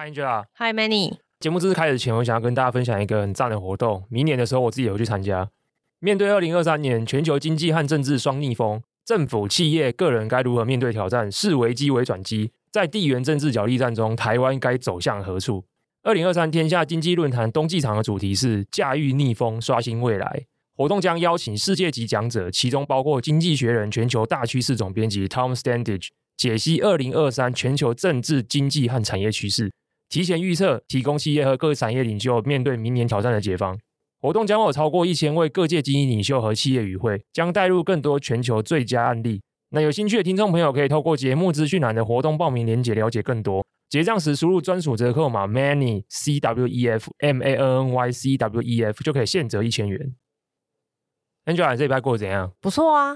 Hi Angela，Hi Manny。节目正式开始前，我想要跟大家分享一个很赞的活动。明年的时候，我自己也会去参加。面对二零二三年全球经济和政治双逆风，政府、企业、个人该如何面对挑战？视危机为转机，在地缘政治角力战中，台湾该走向何处？二零二三天下经济论坛冬季场的主题是驾驭逆风，刷新未来。活动将邀请世界级讲者，其中包括《经济学人》全球大趋势总编辑 Tom Standage，解析二零二三全球政治、经济和产业趋势。提前预测，提供企业和各产业领袖面对明年挑战的解方。活动将有超过一千位各界精英领袖和企业与会，将带入更多全球最佳案例。那有兴趣的听众朋友可以透过节目资讯栏的活动报名链接了解更多。结账时输入专属折扣码 Manny C W E F M A N N Y C W E F 就可以现折一千元。Angela，你这礼拜过得怎样？不错啊，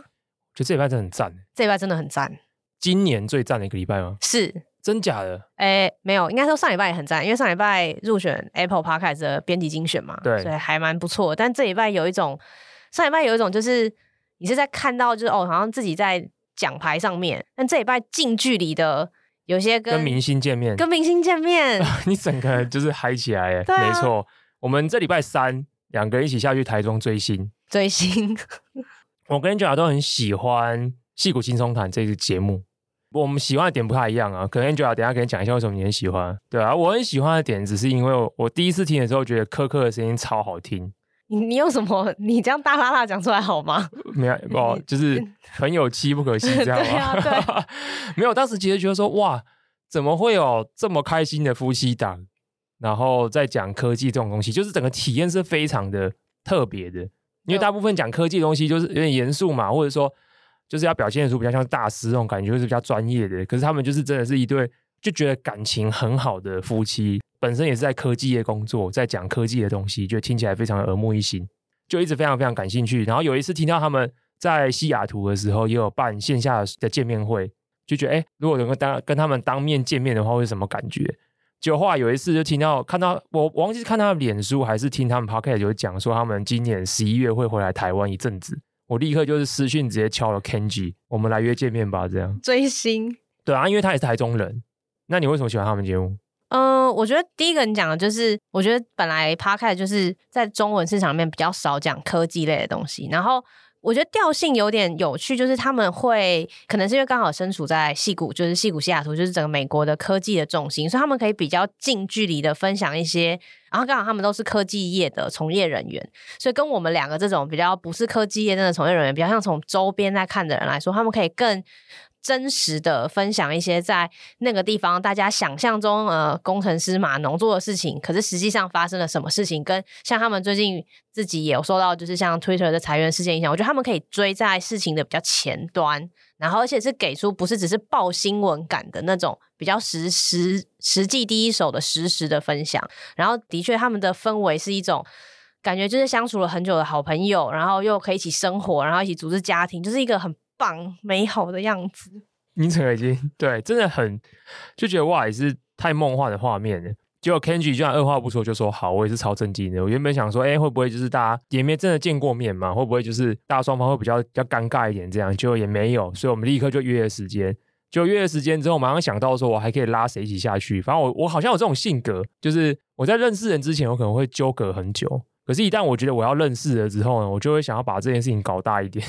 觉得这礼拜真的很赞。这礼拜真的很赞，今年最赞的一个礼拜吗？是。真假的？哎、欸，没有，应该说上礼拜也很赞，因为上礼拜入选 Apple Podcast 的编辑精选嘛，对，所以还蛮不错。但这礼拜有一种，上礼拜有一种就是你是在看到就是哦，好像自己在奖牌上面，但这礼拜近距离的有些跟，跟明星见面，跟明星见面，你整个就是嗨起来哎，没错。我们这礼拜三两个人一起下去台中追星，追星。我跟你讲都很喜欢《戏骨轻松谈》这个节目。我们喜欢的点不太一样啊，可能 Angela 等下跟你讲一下为什么你很喜欢。对啊，我很喜欢的点只是因为我，我第一次听的时候觉得柯柯的声音超好听。你你有什么？你这样大剌剌讲出来好吗？没有，不，就是很有妻不可惜，这样吗？对啊，对。没有，当时其实觉得说哇，怎么会有这么开心的夫妻档？然后再讲科技这种东西，就是整个体验是非常的特别的。因为大部分讲科技的东西就是有点严肃嘛，或者说。就是要表现出比较像大师那种感觉，就是比较专业的。可是他们就是真的是一对就觉得感情很好的夫妻，本身也是在科技业工作，在讲科技的东西，就听起来非常耳目一新，就一直非常非常感兴趣。然后有一次听到他们在西雅图的时候也有办线下的见面会，就觉得哎，如果能够当跟他们当面见面的话，会是什么感觉？结果后来有一次就听到看到我，我忘记是看他们脸书还是听他们 podcast 有讲说他们今年十一月会回来台湾一阵子。我立刻就是私讯直接敲了 Kenji，我们来约见面吧，这样追星。对啊，因为他也是台中人。那你为什么喜欢他们节目？嗯、呃，我觉得第一个你讲的就是，我觉得本来 Podcast 就是在中文市场里面比较少讲科技类的东西，然后。我觉得调性有点有趣，就是他们会可能是因为刚好身处在西谷，就是西谷西雅图，就是整个美国的科技的重心，所以他们可以比较近距离的分享一些。然后刚好他们都是科技业的从业人员，所以跟我们两个这种比较不是科技业真的从业人员，比较像从周边在看的人来说，他们可以更。真实的分享一些在那个地方大家想象中呃工程师码农做的事情，可是实际上发生了什么事情？跟像他们最近自己也有受到就是像 Twitter 的裁员事件影响，我觉得他们可以追在事情的比较前端，然后而且是给出不是只是报新闻感的那种比较实实实际第一手的实时的分享。然后的确他们的氛围是一种感觉，就是相处了很久的好朋友，然后又可以一起生活，然后一起组织家庭，就是一个很。棒美好的样子，你整个已经对，真的很就觉得哇，也是太梦幻的画面了。结果 Kenji 居然二话不说就说好，我也是超震惊的。我原本想说，哎、欸，会不会就是大家也没真的见过面嘛？会不会就是大家双方会比较比较尴尬一点这样？结果也没有，所以我们立刻就约了时间。就约了时间之后，马上想到说我还可以拉谁一起下去。反正我我好像有这种性格，就是我在认识人之前，我可能会纠葛很久。可是，一旦我觉得我要认识了之后呢，我就会想要把这件事情搞大一点。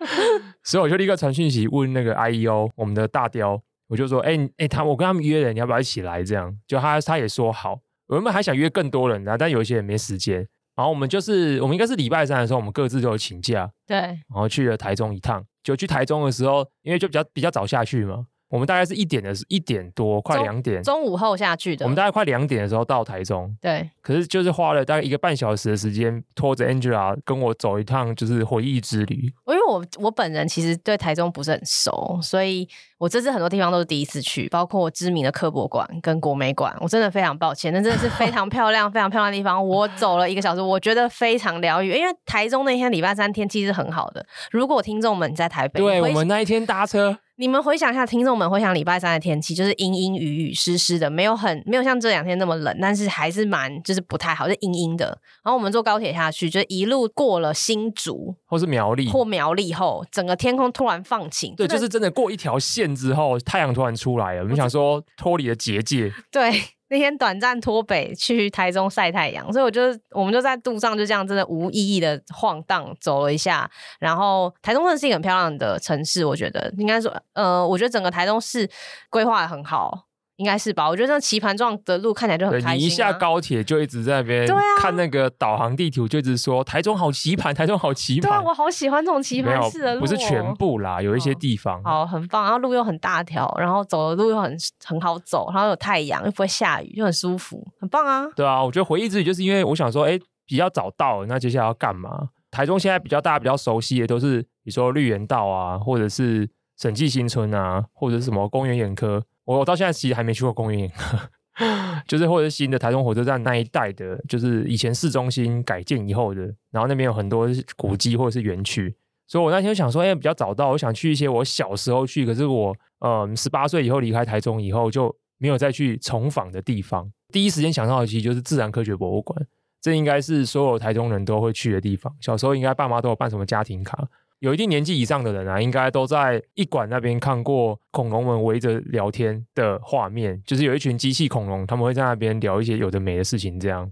所以我就立刻传讯息问那个 IEO，我们的大雕，我就说，哎、欸、哎、欸，他我跟他们约了，你要不要一起来？这样，就他他也说好。我原本还想约更多人的，但有一些人没时间。然后我们就是，我们应该是礼拜三的时候，我们各自都有请假，对。然后去了台中一趟。就去台中的时候，因为就比较比较早下去嘛，我们大概是一点的是一点多，快两点，中午后下去的。我们大概快两点的时候到台中，对。可是就是花了大概一个半小时的时间，拖着 Angela 跟我走一趟，就是回忆之旅。因为我我本人其实对台中不是很熟，所以我这次很多地方都是第一次去，包括知名的科博馆跟国美馆。我真的非常抱歉，那真的是非常 漂亮、非常漂亮的地方。我走了一个小时，我觉得非常疗愈。因为台中那天礼拜三天气是很好的。如果听众们在台北，对我们那一天搭车。你们回想一下，听众们回想礼拜三的天气，就是阴阴雨雨湿湿的，没有很没有像这两天那么冷，但是还是蛮就是不太好，就阴阴的。然后我们坐高铁下去，就一路过了新竹或是苗栗或苗栗后，整个天空突然放晴。对，就是真的过一条线之后，太阳突然出来了。我们想说脱离了结界。对。那天短暂脱北去台中晒太阳，所以我就我们就在路上就这样真的无意义的晃荡走了一下，然后台中真的是一个很漂亮的城市，我觉得应该说，呃，我觉得整个台中市规划的很好。应该是吧，我觉得那棋盘状的路看起来就很开心、啊。你一下高铁就一直在那边看那个导航地图，就一直说台中好棋盘，台中好棋盘。对啊，我好喜欢这种棋盘式的路、哦。不是全部啦，有一些地方。好，很棒，然后路又很大条，然后走的路又很很好走，然后有太阳又不会下雨，就很舒服，很棒啊。对啊，我觉得回忆之旅就是因为我想说，哎，比较早到，那接下来要干嘛？台中现在比较大家比较熟悉的都是，比如说绿园道啊，或者是审计新村啊，或者是什么公园眼科。我我到现在其实还没去过宫原眼科，就是或者是新的台中火车站那一带的，就是以前市中心改建以后的，然后那边有很多古迹或者是园区，所以我那天想说，哎、欸，比较早到，我想去一些我小时候去，可是我嗯十八岁以后离开台中以后就没有再去重访的地方。第一时间想到的其实就是自然科学博物馆，这应该是所有台中人都会去的地方。小时候应该爸妈都有办什么家庭卡。有一定年纪以上的人啊，应该都在一馆那边看过恐龙们围着聊天的画面，就是有一群机器恐龙，他们会在那边聊一些有的没的事情。这样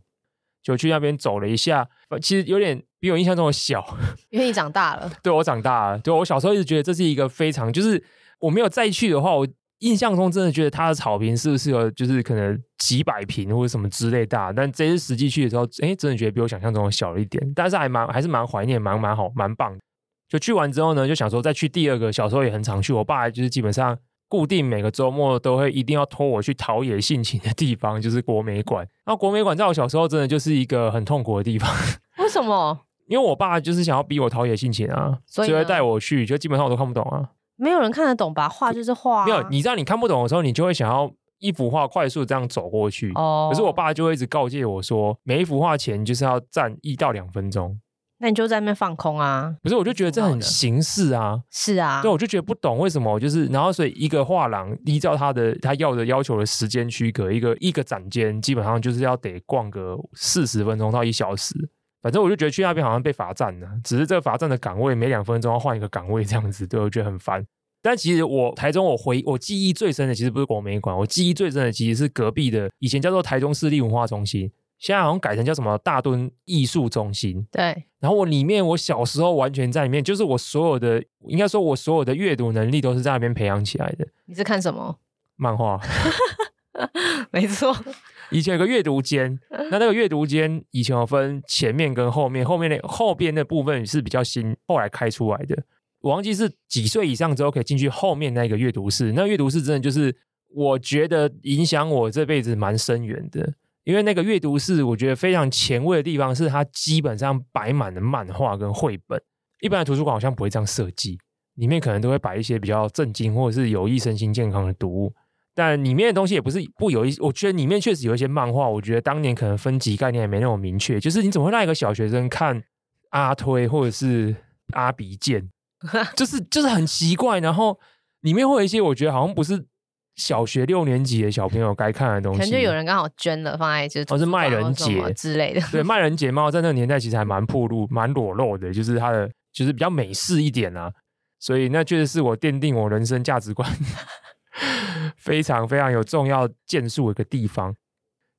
就去那边走了一下，其实有点比我印象中的小，因为你长大了。对，我长大了，对，我小时候一直觉得这是一个非常，就是我没有再去的话，我印象中真的觉得它的草坪是不是有，就是可能几百平或者什么之类大，但这次实际去的时候，哎，真的觉得比我想象中的小了一点，但是还蛮还是蛮怀念，蛮蛮好，蛮棒的。就去完之后呢，就想说再去第二个。小时候也很常去，我爸就是基本上固定每个周末都会一定要拖我去陶冶性情的地方，就是国美馆。然后国美馆在我小时候真的就是一个很痛苦的地方。为什么？因为我爸就是想要逼我陶冶性情啊，所以会带我去，就基本上我都看不懂啊。没有人看得懂吧？画就是画啊。没有，你知道你看不懂的时候，你就会想要一幅画快速这样走过去。哦。可是我爸就会一直告诫我说，每一幅画前就是要站一到两分钟。那你就在那边放空啊？不是，我就觉得这很形式啊。是啊，对，我就觉得不懂为什么，就是然后所以一个画廊依照他的他要的要求的时间区隔，一个一个展间基本上就是要得逛个四十分钟到一小时。反正我就觉得去那边好像被罚站了，只是这个罚站的岗位每两分钟要换一个岗位这样子，对，我觉得很烦。但其实我台中我回我记忆最深的其实不是国美馆，我记忆最深的其实是隔壁的以前叫做台中市立文化中心。现在好像改成叫什么大墩艺术中心。对，然后我里面，我小时候完全在里面，就是我所有的，应该说我所有的阅读能力都是在那边培养起来的。你是看什么？漫画。没错。以前有个阅读间，那那个阅读间以前有分前面跟后面，后面那后边的部分是比较新，后来开出来的。我忘记是几岁以上之后可以进去后面那个阅读室。那阅读室真的就是我觉得影响我这辈子蛮深远的。因为那个阅读室，我觉得非常前卫的地方是它基本上摆满了漫画跟绘本。一般的图书馆好像不会这样设计，里面可能都会摆一些比较震惊或者是有益身心健康的读物。但里面的东西也不是不有一，我觉得里面确实有一些漫画。我觉得当年可能分级概念也没那么明确，就是你怎么会让一个小学生看阿推或者是阿鼻剑，就是就是很奇怪。然后里面会有一些我觉得好像不是。小学六年级的小朋友该看的东西，可能就有人刚好捐了，放在就是哦，是卖人节之类的。对，卖人节猫在那个年代其实还蛮破露、蛮裸露的，就是它的就是比较美式一点啊。所以那确实是我奠定我人生价值观 非常非常有重要建树的一个地方。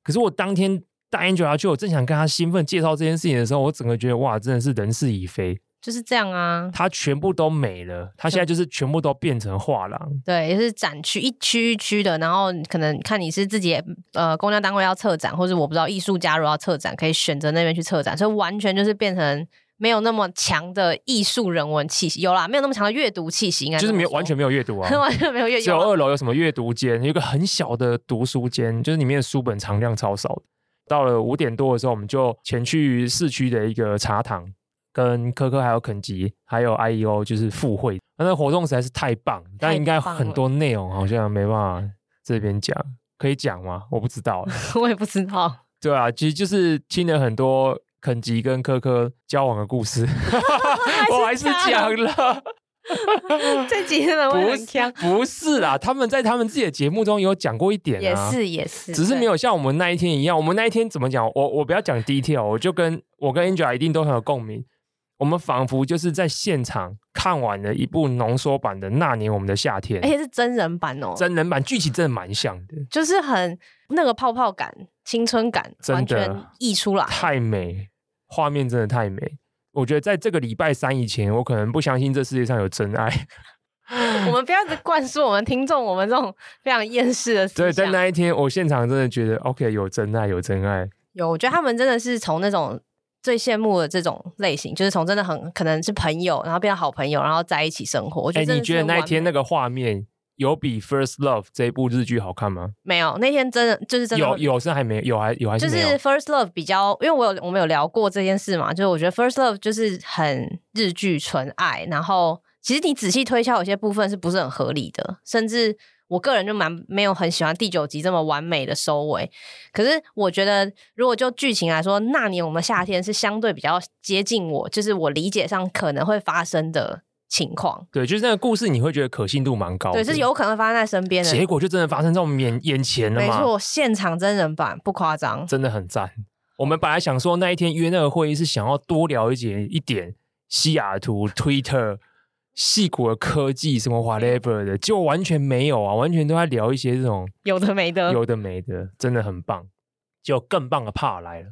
可是我当天带 Angela 去，我正想跟他兴奋介绍这件事情的时候，我整个觉得哇，真的是人事已非。就是这样啊，它全部都没了，它现在就是全部都变成画廊，对，也是展区一区一区的，然后可能看你是自己呃公交单位要策展，或者我不知道艺术家如果要策展，可以选择那边去策展，所以完全就是变成没有那么强的艺术人文气息，有啦，没有那么强的阅读气息，应该就是没有完全没有阅读啊，完全没有阅读。只有二楼有什么阅读间，有一个很小的读书间，就是里面的书本藏量超少。到了五点多的时候，我们就前去市区的一个茶堂，跟科科还有肯吉还有 IEO 就是赴会。那个活动实在是太棒，但应该很多内容好像没办法这边讲，可以讲吗？我不知道，我也不知道。对啊，其实就是听了很多。肯吉跟科科交往的故事，我还是讲了。这几天的不是不是啦，他们在他们自己的节目中有讲过一点啊，也是也是，只是没有像我们那一天一样。我们那一天怎么讲？我我不要讲 detail，我就跟我跟 Angela 一定都很有共鸣。我们仿佛就是在现场看完了一部浓缩版的《那年我们的夏天》，而且是真人版哦，真人版剧情真的蛮像的，就是很那个泡泡感、青春感，完全溢出来，太美。画面真的太美，我觉得在这个礼拜三以前，我可能不相信这世界上有真爱。我们不要一直灌输我们听众我们这种非常厌世的思想。对，在那一天，我现场真的觉得 OK，有真爱，有真爱。有，我觉得他们真的是从那种最羡慕的这种类型，就是从真的很可能是朋友，然后变成好朋友，然后在一起生活。我觉得、欸，你觉得那一天那个画面？有比《First Love》这一部日剧好看吗？没有，那天真的就是真的有有是还没有还有还是没有？就是《First Love》比较，因为我有我们有聊过这件事嘛，就是我觉得《First Love》就是很日剧纯爱，然后其实你仔细推敲，有些部分是不是很合理的？甚至我个人就蛮没有很喜欢第九集这么完美的收尾。可是我觉得，如果就剧情来说，那年我们夏天是相对比较接近我，就是我理解上可能会发生的。情况对，就是那个故事，你会觉得可信度蛮高的，对，是有可能发生在身边的，结果就真的发生在我们眼眼前了嘛？没错，现场真人版不夸张，真的很赞。我们本来想说那一天约那个会议是想要多了解一点西雅图 Twitter、矽谷的科技什么 whatever 的，就完全没有啊，完全都在聊一些这种 有的没的，有的没的，真的很棒。就更棒的 part 来了，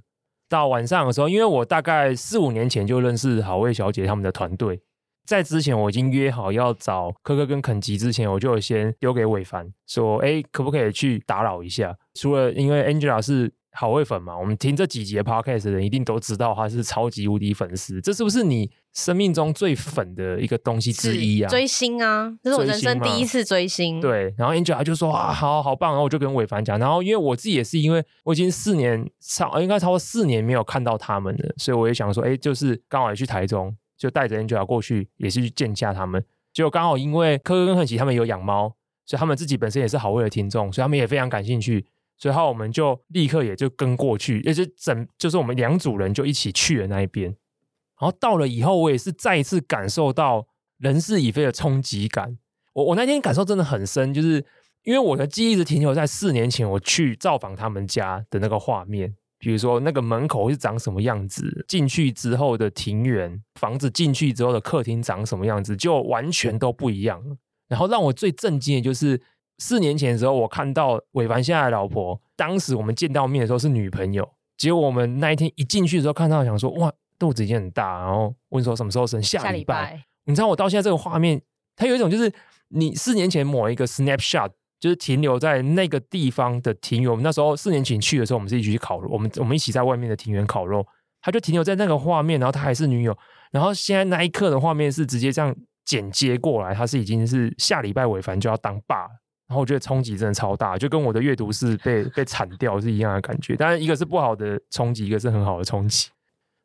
到晚上的时候，因为我大概四五年前就认识好味小姐他们的团队。在之前我已经约好要找科科跟肯吉之前，我就先丢给伟凡说：“哎，可不可以去打扰一下？”除了因为 Angela 是好味粉嘛，我们听这几集的 Podcast 的人一定都知道他是超级无敌粉丝。这是不是你生命中最粉的一个东西之一啊？追星啊，这是我人生第一次追星。对，然后 Angela 就说：“啊，好好棒！”然后我就跟伟凡讲，然后因为我自己也是因为我已经四年超应该超过四年没有看到他们了，所以我也想说：“哎，就是刚好也去台中。”就带着 Angela 过去，也是去见一下他们。结果刚好因为科科跟肯奇他们有养猫，所以他们自己本身也是好味的听众，所以他们也非常感兴趣。所以后我们就立刻也就跟过去，也就整就是我们两组人就一起去了那一边。然后到了以后，我也是再一次感受到人事已非的冲击感。我我那天感受真的很深，就是因为我的记忆一直停留在四年前我去造访他们家的那个画面。比如说那个门口是长什么样子，进去之后的庭园，房子进去之后的客厅长什么样子，就完全都不一样。然后让我最震惊的就是四年前的时候，我看到伟凡现在的老婆，当时我们见到面的时候是女朋友，结果我们那一天一进去的时候看到，想说哇，肚子已经很大，然后问说什么时候生，下礼拜。你知道我到现在这个画面，它有一种就是你四年前某一个 snapshot。就是停留在那个地方的庭园。我们那时候四年前去的时候，我们是一起去烤肉。我们我们一起在外面的庭园烤肉，他就停留在那个画面。然后他还是女友。然后现在那一刻的画面是直接这样剪接过来，他是已经是下礼拜伟凡就要当爸。然后我觉得冲击真的超大，就跟我的阅读是被被铲掉是一样的感觉。当然，一个是不好的冲击，一个是很好的冲击。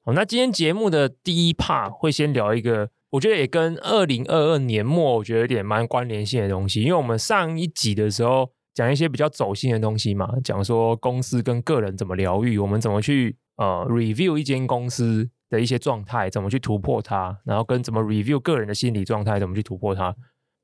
好，那今天节目的第一 part 会先聊一个。我觉得也跟二零二二年末，我觉得有点蛮关联性的东西，因为我们上一集的时候讲一些比较走心的东西嘛，讲说公司跟个人怎么疗愈，我们怎么去呃 review 一间公司的一些状态，怎么去突破它，然后跟怎么 review 个人的心理状态，怎么去突破它。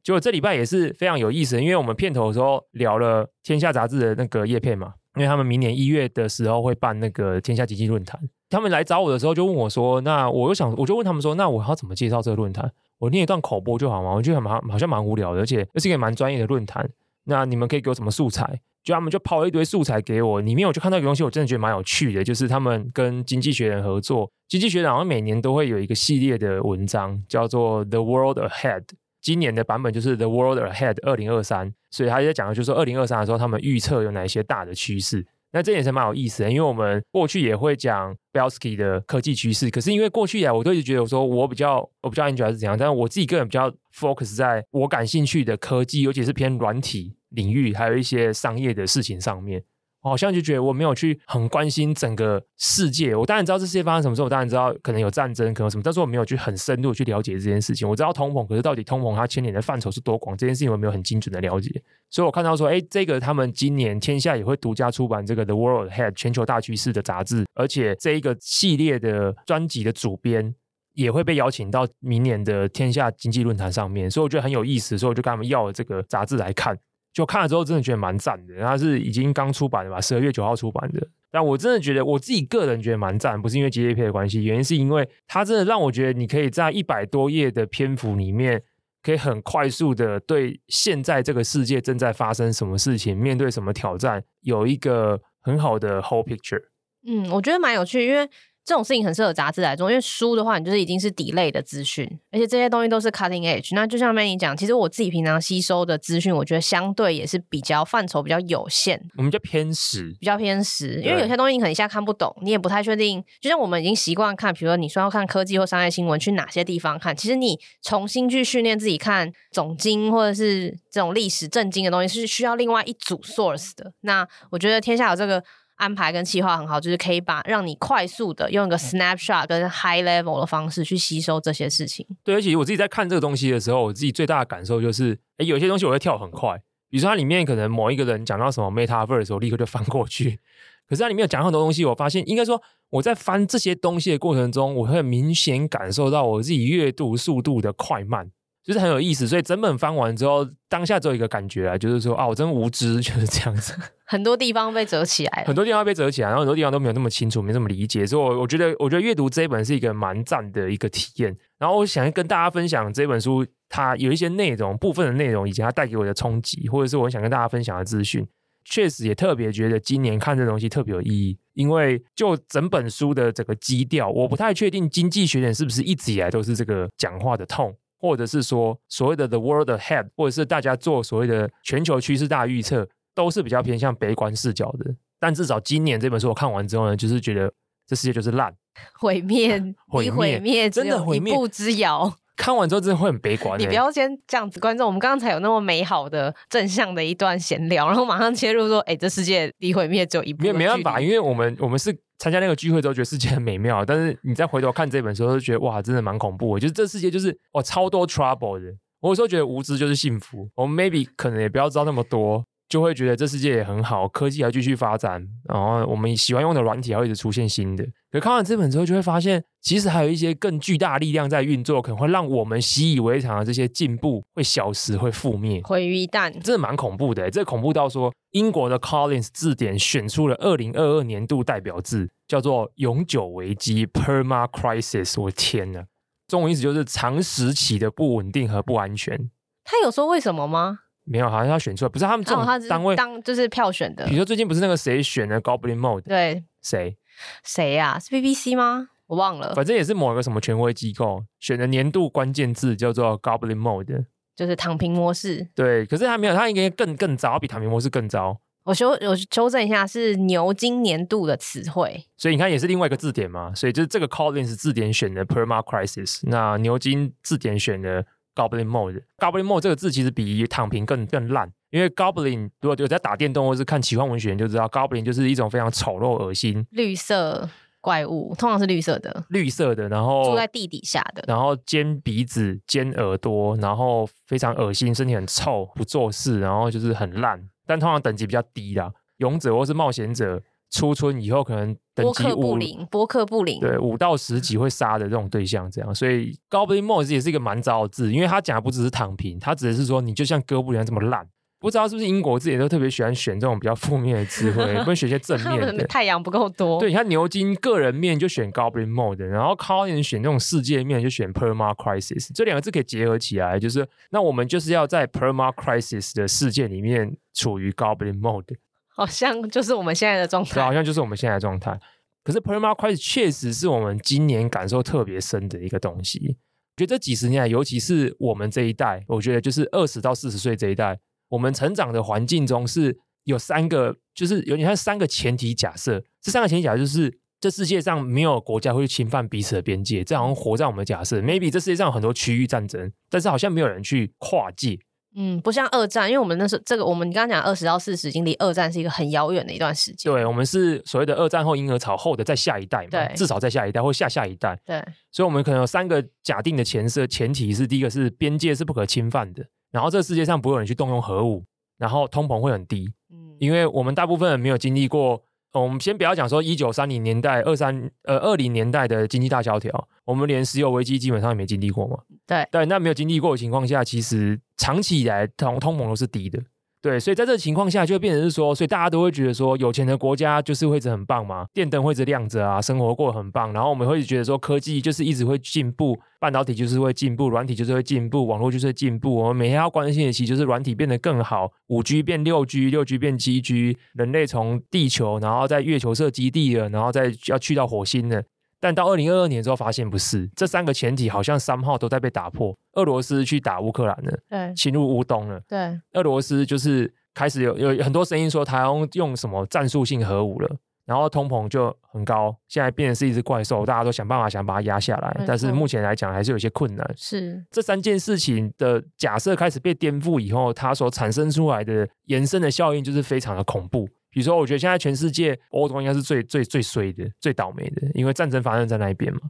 结果这礼拜也是非常有意思，因为我们片头的时候聊了《天下杂志》的那个叶片嘛，因为他们明年一月的时候会办那个天下经济论坛。他们来找我的时候，就问我说：“那我又想，我就问他们说，那我要怎么介绍这个论坛？我念一段口播就好吗？我觉得蛮好像蛮无聊的，而且这是一个蛮专业的论坛。那你们可以给我什么素材？就他们就抛了一堆素材给我，里面我就看到一个东西，我真的觉得蛮有趣的，就是他们跟经济学人合作，经济学人好像每年都会有一个系列的文章，叫做 The World Ahead。今年的版本就是 The World Ahead 二零二三，所以他在讲的就是二零二三的时候，他们预测有哪一些大的趋势。”那这也是蛮有意思的，因为我们过去也会讲 Belsky 的科技趋势，可是因为过去以来我都一直觉得我说我比较我比较 enjoy 是怎样，但是我自己个人比较 focus 在我感兴趣的科技，尤其是偏软体领域，还有一些商业的事情上面。我好像就觉得我没有去很关心整个世界。我当然知道这世界发生什么事，我当然知道可能有战争，可能什么，但是我没有去很深入去了解这件事情。我知道通膨，可是到底通膨它牵连的范畴是多广，这件事情我没有很精准的了解。所以我看到说，哎，这个他们今年天下也会独家出版这个 The World Head 全球大趋势的杂志，而且这一个系列的专辑的主编也会被邀请到明年的天下经济论坛上面，所以我觉得很有意思，所以我就跟他们要了这个杂志来看。就看了之后，真的觉得蛮赞的。它是已经刚出版的吧，十二月九号出版的。但我真的觉得，我自己个人觉得蛮赞，不是因为 GAP 的关系，原因是因为它真的让我觉得，你可以在一百多页的篇幅里面，可以很快速的对现在这个世界正在发生什么事情，面对什么挑战，有一个很好的 whole picture。嗯，我觉得蛮有趣，因为。这种事情很适合杂志来做，因为书的话，你就是已经是 delay 的资讯，而且这些东西都是 cutting edge。那就像 Manny 讲，其实我自己平常吸收的资讯，我觉得相对也是比较范畴比较有限。我们叫偏食，比较偏食，因为有些东西你可能一下看不懂，你也不太确定。就像我们已经习惯看，比如说你说要看科技或商业新闻，去哪些地方看？其实你重新去训练自己看总经或者是这种历史政经的东西，是需要另外一组 source 的。那我觉得天下有这个。安排跟计划很好，就是可以把让你快速的用一个 snapshot 跟 high level 的方式去吸收这些事情。对，而且我自己在看这个东西的时候，我自己最大的感受就是，诶，有些东西我会跳很快，比如说它里面可能某一个人讲到什么 metaverse 的时候，立刻就翻过去。可是它里面有讲很多东西，我发现应该说我在翻这些东西的过程中，我会明显感受到我自己阅读速度的快慢。就是很有意思，所以整本翻完之后，当下只有一个感觉啊，就是说啊，我真无知，就是这样子。很多地方被折起来了，很多地方被折起来，然后很多地方都没有那么清楚，没那么理解。所以我，我我觉得，我觉得阅读这一本是一个蛮赞的一个体验。然后，我想跟大家分享这本书，它有一些内容，部分的内容以及它带给我的冲击，或者是我想跟大家分享的资讯，确实也特别觉得今年看这东西特别有意义。因为就整本书的整个基调，我不太确定经济学人是不是一直以来都是这个讲话的 tone。或者是说所谓的 The World Ahead，或者是大家做所谓的全球趋势大预测，都是比较偏向悲观视角的。但至少今年这本书我看完之后呢，就是觉得这世界就是烂，毁灭，毁灭，灭真的毁灭，一步之遥。看完之后真的会很悲观。你不要先这样子，观众，我们刚刚才有那么美好的正向的一段闲聊，然后马上切入说，哎，这世界离毁灭只有一步。没没办法，因为我们我们是参加那个聚会之后觉得世界很美妙，但是你再回头看这本书，就觉得哇，真的蛮恐怖的。就是这世界就是哇超多 trouble 的。我有时候觉得无知就是幸福。我们 maybe 可能也不要知道那么多。就会觉得这世界也很好，科技还继续发展，然后我们喜欢用的软体还会一直出现新的。可看完这本之后，就会发现其实还有一些更巨大力量在运作，可能会让我们习以为常的这些进步会消失、会覆灭、毁于一旦。真的蛮恐怖的，这恐怖到说英国的 Collins 字典选出了二零二二年度代表字，叫做“永久危机 ”（Perma Crisis）。我天哪，中文意思就是长时期的不稳定和不安全。他有说为什么吗？没有，好像要选出来，不是他们这种单位、哦、当就是票选的。比如说最近不是那个谁选的 Goblin Mode？对，谁谁呀、啊？是 BBC 吗？我忘了。反正也是某一个什么权威机构选的年度关键字叫做 Goblin Mode，就是躺平模式。对，可是他没有，他应该更更糟，比躺平模式更糟。我修我修正一下，是牛津年度的词汇。所以你看，也是另外一个字典嘛。所以就是这个 Collins 字典选的 Perma Crisis，那牛津字典选的 Goblin Mode，Goblin Mode 这个字其实比躺平更更烂。因为 Goblin 如果有在打电动或是看奇幻文学，就知道 Goblin 就是一种非常丑陋、恶心、绿色怪物，通常是绿色的，绿色的，然后住在地底下的，然后尖鼻子、尖耳朵，然后非常恶心，身体很臭，不做事，然后就是很烂，但通常等级比较低啦。勇者或是冒险者出村以后，可能等级五，波克布林，波克布林，对，五到十级会杀的这种对象，这样，所以 Goblin Mode 也是一个蛮糟的字，因为他讲的不只是躺平，他指的是说你就像哥布林这么烂。不知道是不是英国自己都特别喜欢选这种比较负面的词汇，不会选些正面的。太阳不够多。对，你看牛津个人面就选 Goblin Mode，然后 Collins 选这种世界面就选 Perma Crisis，这两个字可以结合起来，就是那我们就是要在 Perma Crisis 的世界里面处于 Goblin Mode，好像就是我们现在的状态。好像就是我们现在的状态。可是 Perma c r i s i 确实是我们今年感受特别深的一个东西。觉得这几十年来，尤其是我们这一代，我觉得就是二十到四十岁这一代。我们成长的环境中是有三个，就是有你看三个前提假设，这三个前提假设就是这世界上没有国家会侵犯彼此的边界，这好像活在我们的假设。Maybe 这世界上有很多区域战争，但是好像没有人去跨界。嗯，不像二战，因为我们那时候这个，我们刚刚讲二十到四十，已经离二战是一个很遥远的一段时间。对，我们是所谓的二战后婴儿潮后的再下一代嘛，对，至少再下一代或下下一代。对，所以我们可能有三个假定的前设，前提是第一个是边界是不可侵犯的，然后这世界上不会有人去动用核武，然后通膨会很低。嗯，因为我们大部分人没有经历过。哦、我们先不要讲说一九三零年代、二三呃二零年代的经济大萧条，我们连石油危机基本上也没经历过嘛。对，对，那没有经历过的情况下，其实长期以来通通膨都是低的。对，所以在这个情况下，就会变成是说，所以大家都会觉得说，有钱的国家就是会一直很棒嘛，电灯会一直亮着啊，生活过得很棒。然后我们会觉得说，科技就是一直会进步，半导体就是会进步，软体就是会进步，网络就是会进步。我们每天要关心的其实就是软体变得更好，五 G 变六 G，六 G 变七 G，人类从地球然后在月球设基地了，然后再要去到火星了。但到二零二二年之后，发现不是这三个前提，好像三号都在被打破。俄罗斯去打乌克兰了，对，侵入乌东了，对，俄罗斯就是开始有有很多声音说，台湾用什么战术性核武了，然后通膨就很高，现在变成是一只怪兽，大家都想办法想把它压下来，但是目前来讲还是有些困难。是这三件事情的假设开始被颠覆以后，它所产生出来的延伸的效应就是非常的恐怖。比如说，我觉得现在全世界欧洲应该是最最最衰的、最倒霉的，因为战争发生在那一边嘛。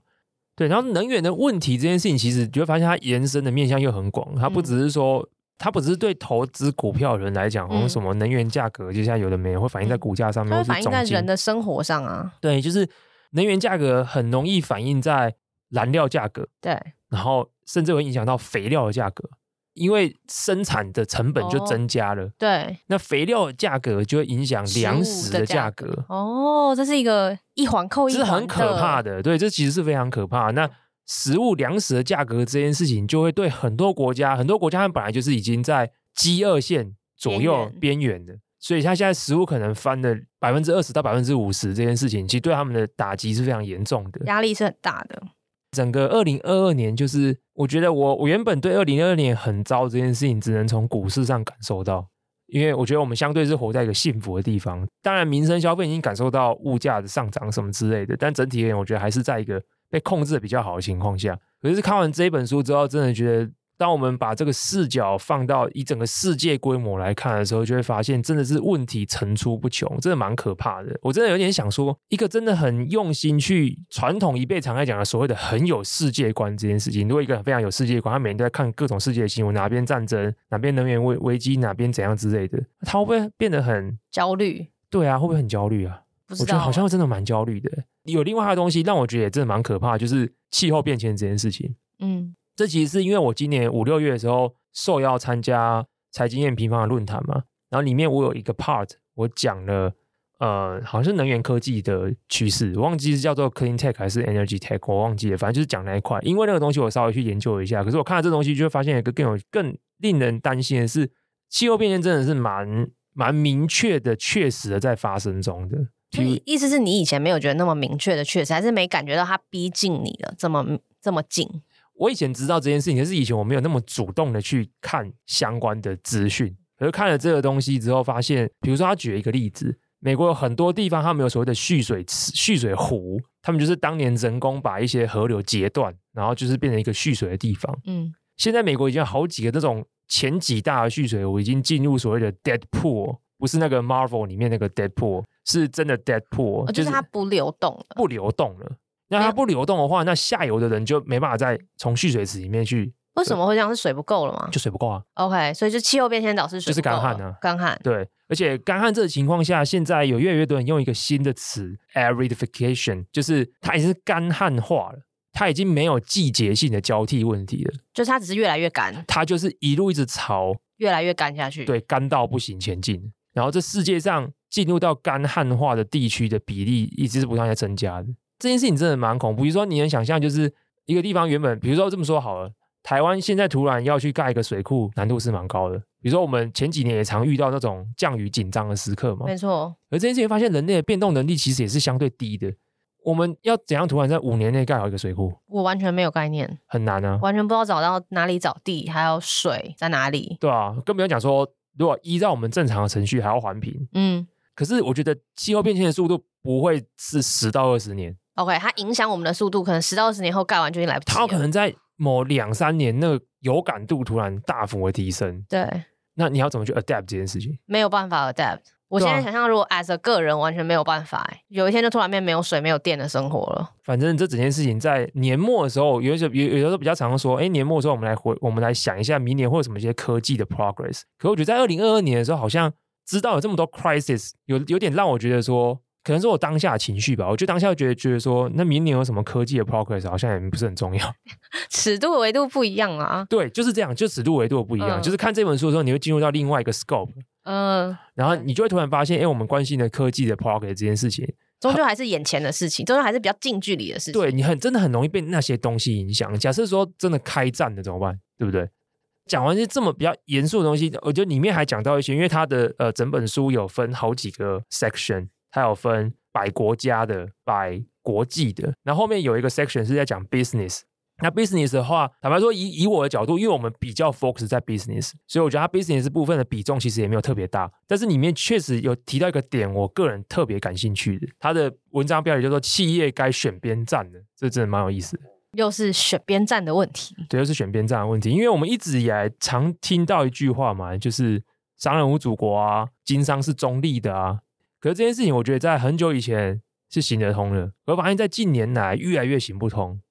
对，然后能源的问题这件事情，其实你会发现它延伸的面向又很广。它不只是说，嗯、它不只是对投资股票的人来讲，好像什么能源价格，就像有的没有会反映在股价上面，会反映在人的生活上啊。对，就是能源价格很容易反映在燃料价格，对，然后甚至会影响到肥料的价格。因为生产的成本就增加了，哦、对，那肥料的价格就会影响粮食的价格。哦，这是一个一环扣一环，这是很可怕的。对，这其实是非常可怕。那食物粮食的价格这件事情，就会对很多国家，很多国家它本来就是已经在饥饿线左右边缘的，所以它现在食物可能翻了百分之二十到百分之五十，这件事情其实对他们的打击是非常严重的，压力是很大的。整个二零二二年，就是我觉得我我原本对二零二二年很糟这件事情，只能从股市上感受到，因为我觉得我们相对是活在一个幸福的地方。当然，民生消费已经感受到物价的上涨什么之类的，但整体而言，我觉得还是在一个被控制的比较好的情况下。可是看完这一本书之后，真的觉得。当我们把这个视角放到以整个世界规模来看的时候，就会发现真的是问题层出不穷，真的蛮可怕的。我真的有点想说，一个真的很用心去传统一辈常爱讲的所谓的很有世界观这件事情，如果一个非常有世界观，他每天都在看各种世界的新闻，哪边战争，哪边能源危危机，哪边怎样之类的，他会不会变得很焦虑？对啊，会不会很焦虑啊？我觉得好像真的蛮焦虑的。有另外一个东西让我觉得也真的蛮可怕，就是气候变迁这件事情。嗯。这其实是因为我今年五六月的时候受邀参加财经验平方的论坛嘛，然后里面我有一个 part 我讲了，呃，好像是能源科技的趋势，我忘记是叫做 clean tech 还是 energy tech，我忘记了，反正就是讲那一块。因为那个东西我稍微去研究一下，可是我看了这东西就会发现一个更有更令人担心的是，气候变迁真的是蛮蛮明确的、确实的在发生中的。所以意思是你以前没有觉得那么明确的确实，还是没感觉到它逼近你了，这么这么近？我以前知道这件事情，可是以前我没有那么主动的去看相关的资讯。可是看了这个东西之后，发现，比如说他举了一个例子，美国有很多地方他们有所谓的蓄水池、蓄水湖，他们就是当年人工把一些河流截断，然后就是变成一个蓄水的地方。嗯，现在美国已经有好几个这种前几大的蓄水湖已经进入所谓的 dead pool，不是那个 Marvel 里面那个 dead pool，是真的 dead pool，哦，就是它不流动了，不流动了。那它不流动的话，那下游的人就没办法再从蓄水池里面去。为什么会这样？是水不够了吗？就水不够啊。OK，所以就气候变迁导致水就是干旱啊，干旱。对，而且干旱这个情况下，现在有越来越多人用一个新的词，aridification，就是它已经是干旱化了，它已经没有季节性的交替问题了，就是它只是越来越干，它就是一路一直朝越来越干下去，对，干到不行前进。然后这世界上进入到干旱化的地区的比例一直是不断在增加的。这件事情真的蛮恐怖。比如说，你能想象，就是一个地方原本，比如说这么说好了，台湾现在突然要去盖一个水库，难度是蛮高的。比如说，我们前几年也常遇到那种降雨紧张的时刻嘛。没错。而这件事情发现，人类的变动能力其实也是相对低的。我们要怎样突然在五年内盖好一个水库？我完全没有概念，很难啊，完全不知道找到哪里找地，还有水在哪里。对啊，更不用讲说如果依照我们正常的程序还要环评，嗯可是我觉得气候变迁的速度不会是十到二十年，，OK，它影响我们的速度，可能十到二十年后盖完就已经来不及它了。它可能在某两三年那个有感度突然大幅的提升，对，那你要怎么去 adapt 这件事情？没有办法 adapt。我现在想象，如果 as a 个人完全没有办法、欸，有一天就突然变没有水、没有电的生活了。反正这整件事情在年末的时候，有一些有有的时候比较常说，哎，年末的时候我们来回我们来想一下明年会有什么一些科技的 progress。可我觉得在二零二二年的时候，好像知道有这么多 crisis，有有点让我觉得说，可能是我当下的情绪吧。我就当下觉得觉得说，那明年有什么科技的 progress，好像也不是很重要。尺度维度不一样啊。对，就是这样，就尺度维度不一样。嗯就是看这本书的时候，你会进入到另外一个 scope，嗯、然后你就会突然发现，哎，我们关心的科技的 progress 这件事情，终究还是眼前的事情，终究还是比较近距离的事情。对你很真的很容易被那些东西影响。假设说真的开战了怎么办？对不对？讲完是这么比较严肃的东西，我觉得里面还讲到一些，因为它的呃整本书有分好几个 section，它有分百国家的、百国际的，然后后面有一个 section 是在讲 business。那 business 的话，坦白说以，以以我的角度，因为我们比较 focus 在 business，所以我觉得它 business 部分的比重其实也没有特别大。但是里面确实有提到一个点，我个人特别感兴趣的，它的文章标题叫做“企业该选边站”的，这真的蛮有意思的。又是选边站的问题。对，又是选边站的问题，因为我们一直以来常听到一句话嘛，就是“商人无祖国啊，经商是中立的啊”。可是这件事情，我觉得在很久以前是行得通的，而发现在近年来越来越行不通。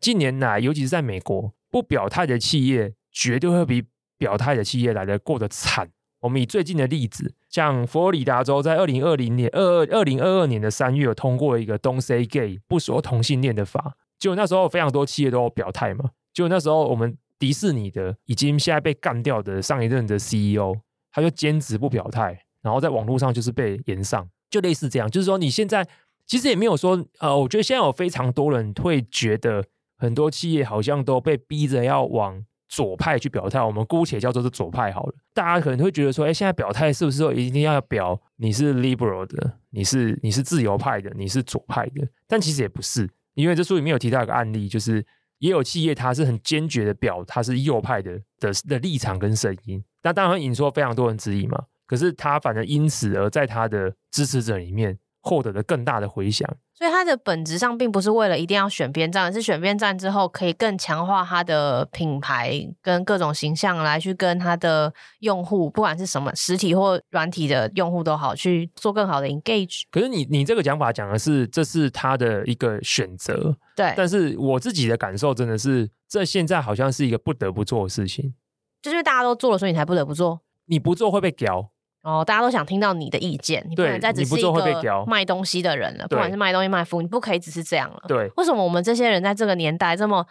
近年来，尤其是在美国，不表态的企业绝对会比表态的企业来的过得惨。我们以最近的例子，像佛罗里达州在二零二零年二二二零二二年的三月有通过一个 “Don't Say Gay” 不说同性恋的法，就那时候非常多企业都有表态嘛。就那时候我们迪士尼的已经现在被干掉的上一任的 CEO，他就坚持不表态，然后在网络上就是被延上，就类似这样。就是说你现在其实也没有说，呃，我觉得现在有非常多人会觉得。很多企业好像都被逼着要往左派去表态，我们姑且叫做是左派好了。大家可能会觉得说，哎，现在表态是不是说一定要表你是 liberal 的，你是你是自由派的，你是左派的？但其实也不是，因为这书里面有提到一个案例，就是也有企业它是很坚决的表它是右派的的的立场跟声音，那当然会引出非常多人质疑嘛。可是他反而因此而在他的支持者里面获得了更大的回响。所以他的本质上并不是为了一定要选边站，而是选边站之后可以更强化他的品牌跟各种形象，来去跟他的用户，不管是什么实体或软体的用户都好，去做更好的 engage。可是你你这个讲法讲的是这是他的一个选择，对，但是我自己的感受真的是，这现在好像是一个不得不做的事情。就是因为大家都做了，所以你才不得不做。你不做会被屌。哦，大家都想听到你的意见，你不能再只是一个卖东西的人了。不管是卖东西卖服务，你不可以只是这样了。对，为什么我们这些人在这个年代这么？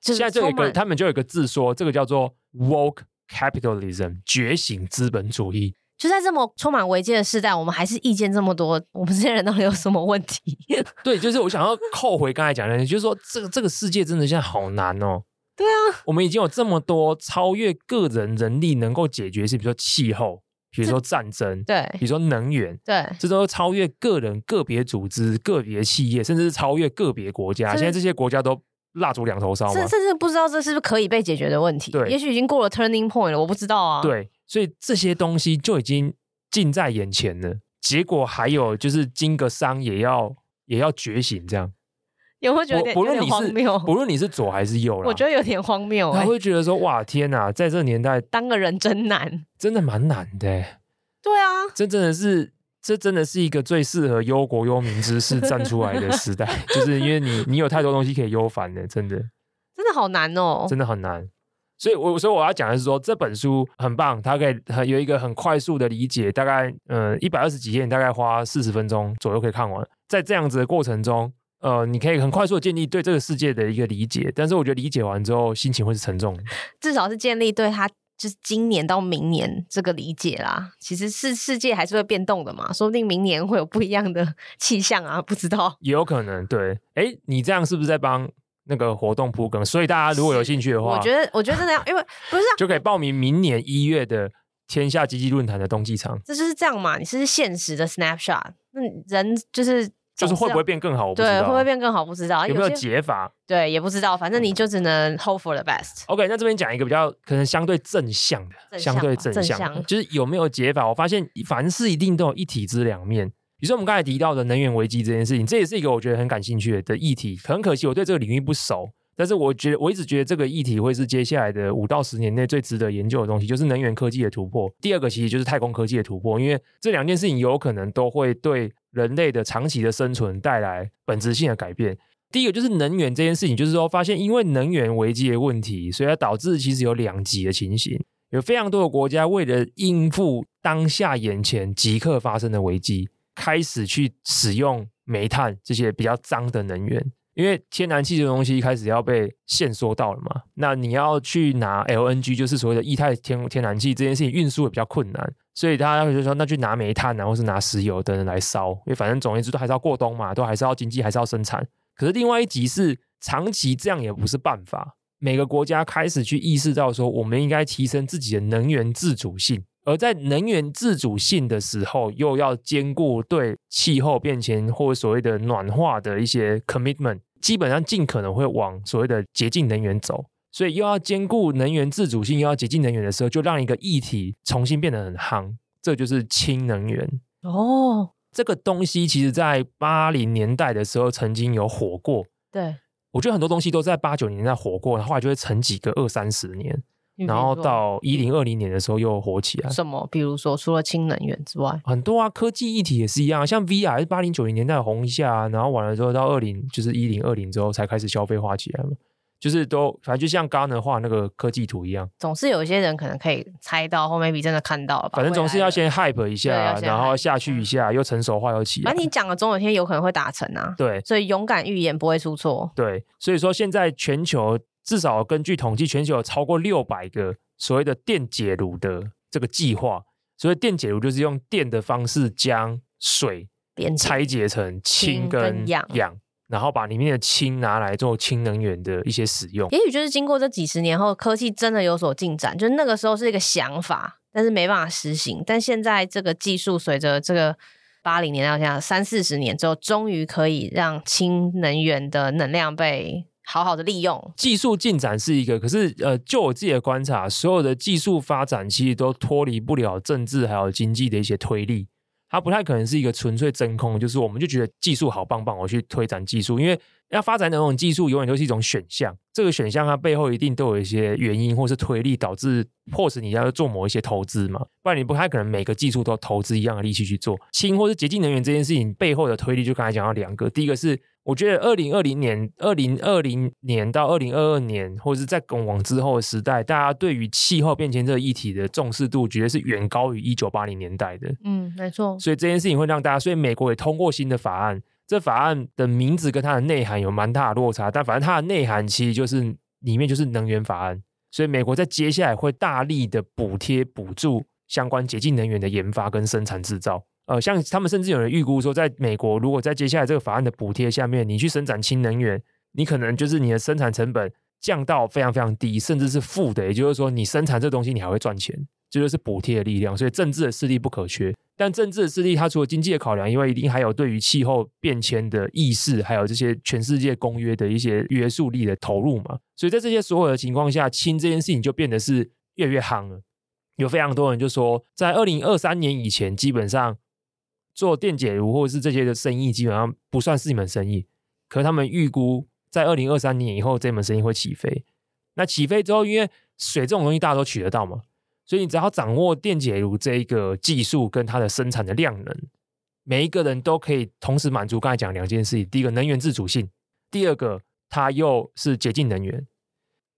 就是、现在就有一个，他们就有一个字说，这个叫做 woke capitalism，觉醒资本主义。就在这么充满危机的时代，我们还是意见这么多，我们这些人到底有什么问题？对，就是我想要扣回刚才讲的，就是说这个这个世界真的现在好难哦。对啊，我们已经有这么多超越个人人力能够解决，是比如说气候。比如说战争，对；比如说能源，对，这都超越个人、个别组织、个别企业，甚至是超越个别国家。现在这些国家都蜡烛两头烧吗？甚甚至不知道这是不是可以被解决的问题。对，也许已经过了 turning point 了，我不知道啊。对，所以这些东西就已经近在眼前了。结果还有就是经个商也要也要觉醒，这样。有没有觉得有点荒谬？不论你是左还是右啦，我觉得有点荒谬、欸。他会觉得说：“哇，天哪，在这个年代当个人真难，真的蛮难的、欸。”对啊，这真的是，这真的是一个最适合忧国忧民之士站出来的 时代，就是因为你你有太多东西可以忧烦的，真的，真的好难哦，真的很难。所以我，我所以我要讲的是说，这本书很棒，它可以有一个很快速的理解，大概呃一百二十几页，大概花四十分钟左右可以看完。在这样子的过程中，呃，你可以很快速的建立对这个世界的一个理解，但是我觉得理解完之后，心情会是沉重的，至少是建立对他。就是今年到明年这个理解啦，其实是世界还是会变动的嘛，说不定明年会有不一样的 气象啊，不知道也有可能。对，哎，你这样是不是在帮那个活动铺梗？所以大家如果有兴趣的话，我觉得我觉得真的要，因为不是、啊、就可以报名明年一月的天下积极论坛的冬季场。这就是这样嘛，你是现实的 snapshot，那人就是就是会不会变更好？我不知道。对，会不会变更好？不知道。有没有解法？对，也不知道。反正你就只能 hope for the best。OK，那这边讲一个比较可能相对正向的，相对正向，正向就是有没有解法？我发现凡事一定都有一体之两面。比如说我们刚才提到的能源危机这件事情，这也是一个我觉得很感兴趣的议题。很可惜我对这个领域不熟，但是我觉得我一直觉得这个议题会是接下来的五到十年内最值得研究的东西，就是能源科技的突破。第二个其实就是太空科技的突破，因为这两件事情有可能都会对人类的长期的生存带来本质性的改变。第一个就是能源这件事情，就是说发现因为能源危机的问题，所以它导致其实有两极的情形，有非常多的国家为了应付当下眼前即刻发生的危机。开始去使用煤炭这些比较脏的能源，因为天然气这东西一开始要被限缩到了嘛，那你要去拿 LNG，就是所谓的液态天天然气这件事情运输也比较困难，所以大家就说那去拿煤炭啊，或是拿石油等等来烧，因为反正总而言之都还是要过冬嘛，都还是要经济还是要生产。可是另外一极是长期这样也不是办法，每个国家开始去意识到说，我们应该提升自己的能源自主性。而在能源自主性的时候，又要兼顾对气候变迁或所谓的暖化的一些 commitment，基本上尽可能会往所谓的洁净能源走。所以又要兼顾能源自主性，又要洁净能源的时候，就让一个议题重新变得很夯，这就是氢能源。哦，这个东西其实在八零年代的时候曾经有火过。对，我觉得很多东西都在八九年代火过，后来就会沉几个二三十年。然后到一零二零年的时候又火起来。什么？比如说，除了氢能源之外，很多啊，科技议题也是一样。像 VR 是八零九零年代红一下，然后完了之后到二零就是一零二零之后才开始消费化起来嘛。就是都反正就像刚刚的画那个科技图一样，总是有一些人可能可以猜到，后面比真的看到了吧。反正总是要先 hype 一下，然后下去一下，又成熟化又起来。反正你讲了总有一天有可能会达成啊。对，所以勇敢预言不会出错。对，所以说现在全球至少根据统计，全球有超过六百个。所谓的电解炉的这个计划，所以电解炉就是用电的方式将水拆解成氢跟氧，然后把里面的氢拿来做氢能源的一些使用。也许就是经过这几十年后，科技真的有所进展，就是那个时候是一个想法，但是没办法实行。但现在这个技术随着这个八零年到现在三四十年之后，终于可以让氢能源的能量被。好好的利用技术进展是一个，可是呃，就我自己的观察，所有的技术发展其实都脱离不了政治还有经济的一些推力，它不太可能是一个纯粹真空，就是我们就觉得技术好棒棒，我去推展技术，因为要发展那种技术永远都是一种选项，这个选项它背后一定都有一些原因或是推力导致迫使你要做某一些投资嘛，不然你不太可能每个技术都投资一样的力气去做。氢或是洁净能源这件事情背后的推力，就刚才讲到两个，第一个是。我觉得二零二零年、二零二零年到二零二二年，或者是在更往之后的时代，大家对于气候变迁这个议题的重视度，绝对是远高于一九八零年代的。嗯，没错。所以这件事情会让大家，所以美国也通过新的法案。这法案的名字跟它的内涵有蛮大的落差，但反正它的内涵其实就是里面就是能源法案。所以美国在接下来会大力的补贴、补助相关洁净能源的研发跟生产制造。呃，像他们甚至有人预估说，在美国，如果在接下来这个法案的补贴下面，你去生产氢能源，你可能就是你的生产成本降到非常非常低，甚至是负的。也就是说，你生产这东西，你还会赚钱，这就是补贴的力量。所以政治的势力不可缺，但政治的势力它除了经济的考量，因为一定还有对于气候变迁的意识，还有这些全世界公约的一些约束力的投入嘛。所以在这些所有的情况下，氢这件事情就变得是越越夯了。有非常多人就说，在二零二三年以前，基本上。做电解炉或者是这些的生意，基本上不算是一门生意。可他们预估在二零二三年以后，这门生意会起飞。那起飞之后，因为水这种东西大家都取得到嘛，所以你只要掌握电解炉这一个技术跟它的生产的量能，每一个人都可以同时满足刚才讲两件事情：第一个能源自主性，第二个它又是洁净能源。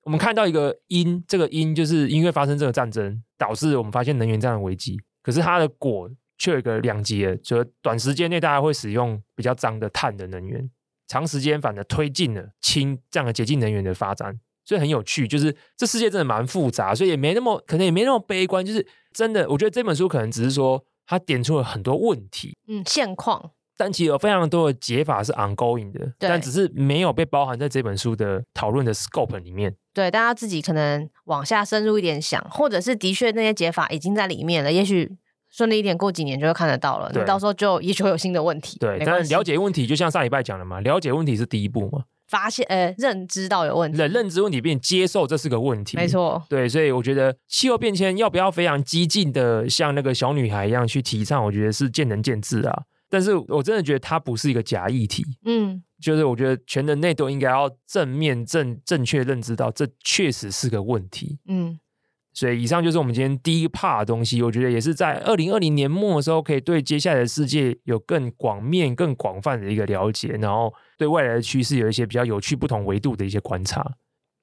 我们看到一个因，这个因就是因为发生这个战争，导致我们发现能源这样的危机。可是它的果。却有一个两极，就是短时间内大家会使用比较脏的碳的能源，长时间反而推进了氢这样的洁净能源的发展，所以很有趣。就是这世界真的蛮复杂，所以也没那么可能也没那么悲观。就是真的，我觉得这本书可能只是说它点出了很多问题，嗯，现况，但其实有非常多的解法是 ongoing 的，但只是没有被包含在这本书的讨论的 scope 里面。对，大家自己可能往下深入一点想，或者是的确那些解法已经在里面了，也许。顺利一点，过几年就会看得到了。对那到时候就也许会有新的问题。对，但了解问题就像上礼拜讲的嘛，了解问题是第一步嘛，发现呃认知到有问题，认认知问题并接受这是个问题，没错。对，所以我觉得气候变迁要不要非常激进的像那个小女孩一样去提倡，我觉得是见仁见智啊。但是我真的觉得它不是一个假议题，嗯，就是我觉得全人类都应该要正面正正确认知到这确实是个问题。嗯，所以以上就是我们今天第一 part 的东西，我觉得也是在二零二零年末的时候，可以对接下来的世界有更广面、更广泛的一个了解，然后对未来的趋势有一些比较有趣、不同维度的一些观察。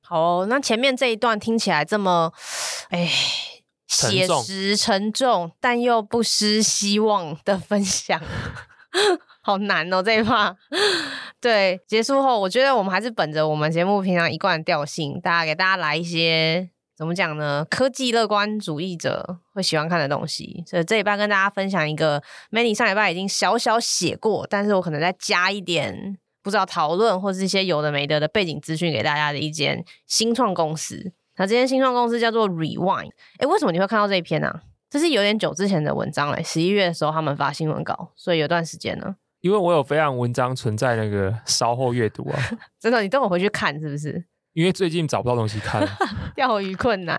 好哦，那前面这一段听起来这么，哎，写沉重实沉重，但又不失希望的分享，好难哦这一 part。对，结束后，我觉得我们还是本着我们节目平常一贯的调性，大家给大家来一些怎么讲呢？科技乐观主义者会喜欢看的东西。所以这礼拜跟大家分享一个，Manny 上礼拜已经小小写过，但是我可能再加一点。不知道讨论或是一些有的没的的背景资讯给大家的一间新创公司。那这间新创公司叫做 Rewind。哎，为什么你会看到这一篇呢、啊？这是有点久之前的文章嘞，十一月的时候他们发新闻稿，所以有段时间呢。因为我有非常文章存在那个稍后阅读啊，真的，你等我回去看是不是？因为最近找不到东西看，钓鱼困难。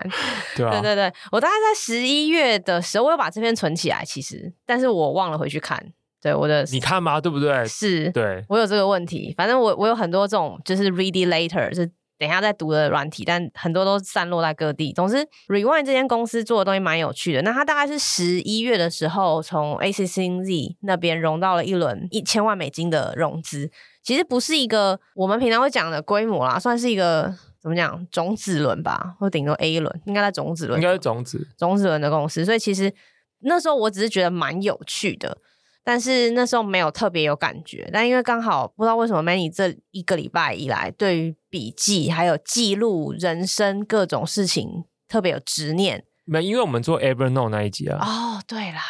对啊，对对对，我大概在十一月的时候，我有把这篇存起来，其实，但是我忘了回去看。对我的，你看吗？对不对？是，对，我有这个问题。反正我我有很多这种，就是 read it later，是等一下再读的软体，但很多都散落在各地。总之，Rewind 这间公司做的东西蛮有趣的。那它大概是十一月的时候从 ACCZ 那边融到了一轮一千万美金的融资，其实不是一个我们平常会讲的规模啦，算是一个怎么讲种子轮吧，或顶多 A 轮，应该在种子轮，应该是种子种子轮的公司。所以其实那时候我只是觉得蛮有趣的。但是那时候没有特别有感觉，但因为刚好不知道为什么 Manny 这一个礼拜以来，对于笔记还有记录人生各种事情特别有执念。没，因为我们做 Evernote 那一集啊。哦，对啦。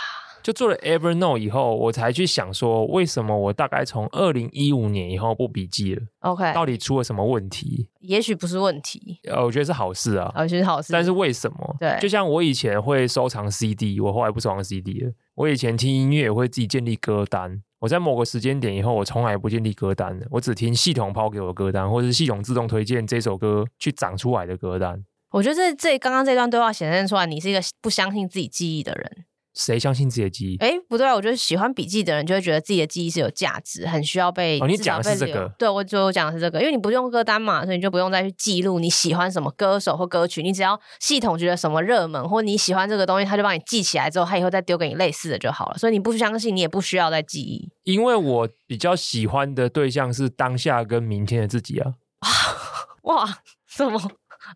就做了 Evernote 以后，我才去想说，为什么我大概从二零一五年以后不笔记了？OK，到底出了什么问题？也许不是问题，呃，我觉得是好事啊，我觉得是好事。但是为什么？对，就像我以前会收藏 CD，我后来不收藏 CD 了。我以前听音乐也会自己建立歌单，我在某个时间点以后，我从来不建立歌单的，我只听系统抛给我的歌单，或者是系统自动推荐这首歌去长出来的歌单。我觉得这这刚刚这段对话显现出来，你是一个不相信自己记忆的人。谁相信自己的记忆？哎，不对啊，我觉得喜欢笔记的人就会觉得自己的记忆是有价值，很需要被。哦，你讲的是这个？对，我就讲的是这个，因为你不用歌单嘛，所以你就不用再去记录你喜欢什么歌手或歌曲，你只要系统觉得什么热门或你喜欢这个东西，他就帮你记起来之后，他以后再丢给你类似的就好了。所以你不相信，你也不需要再记忆。因为我比较喜欢的对象是当下跟明天的自己啊！哇，什么？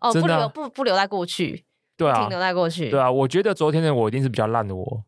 哦，不留啊不不留在过去。对啊，停留在过去。对啊，我觉得昨天的我一定是比较烂的我，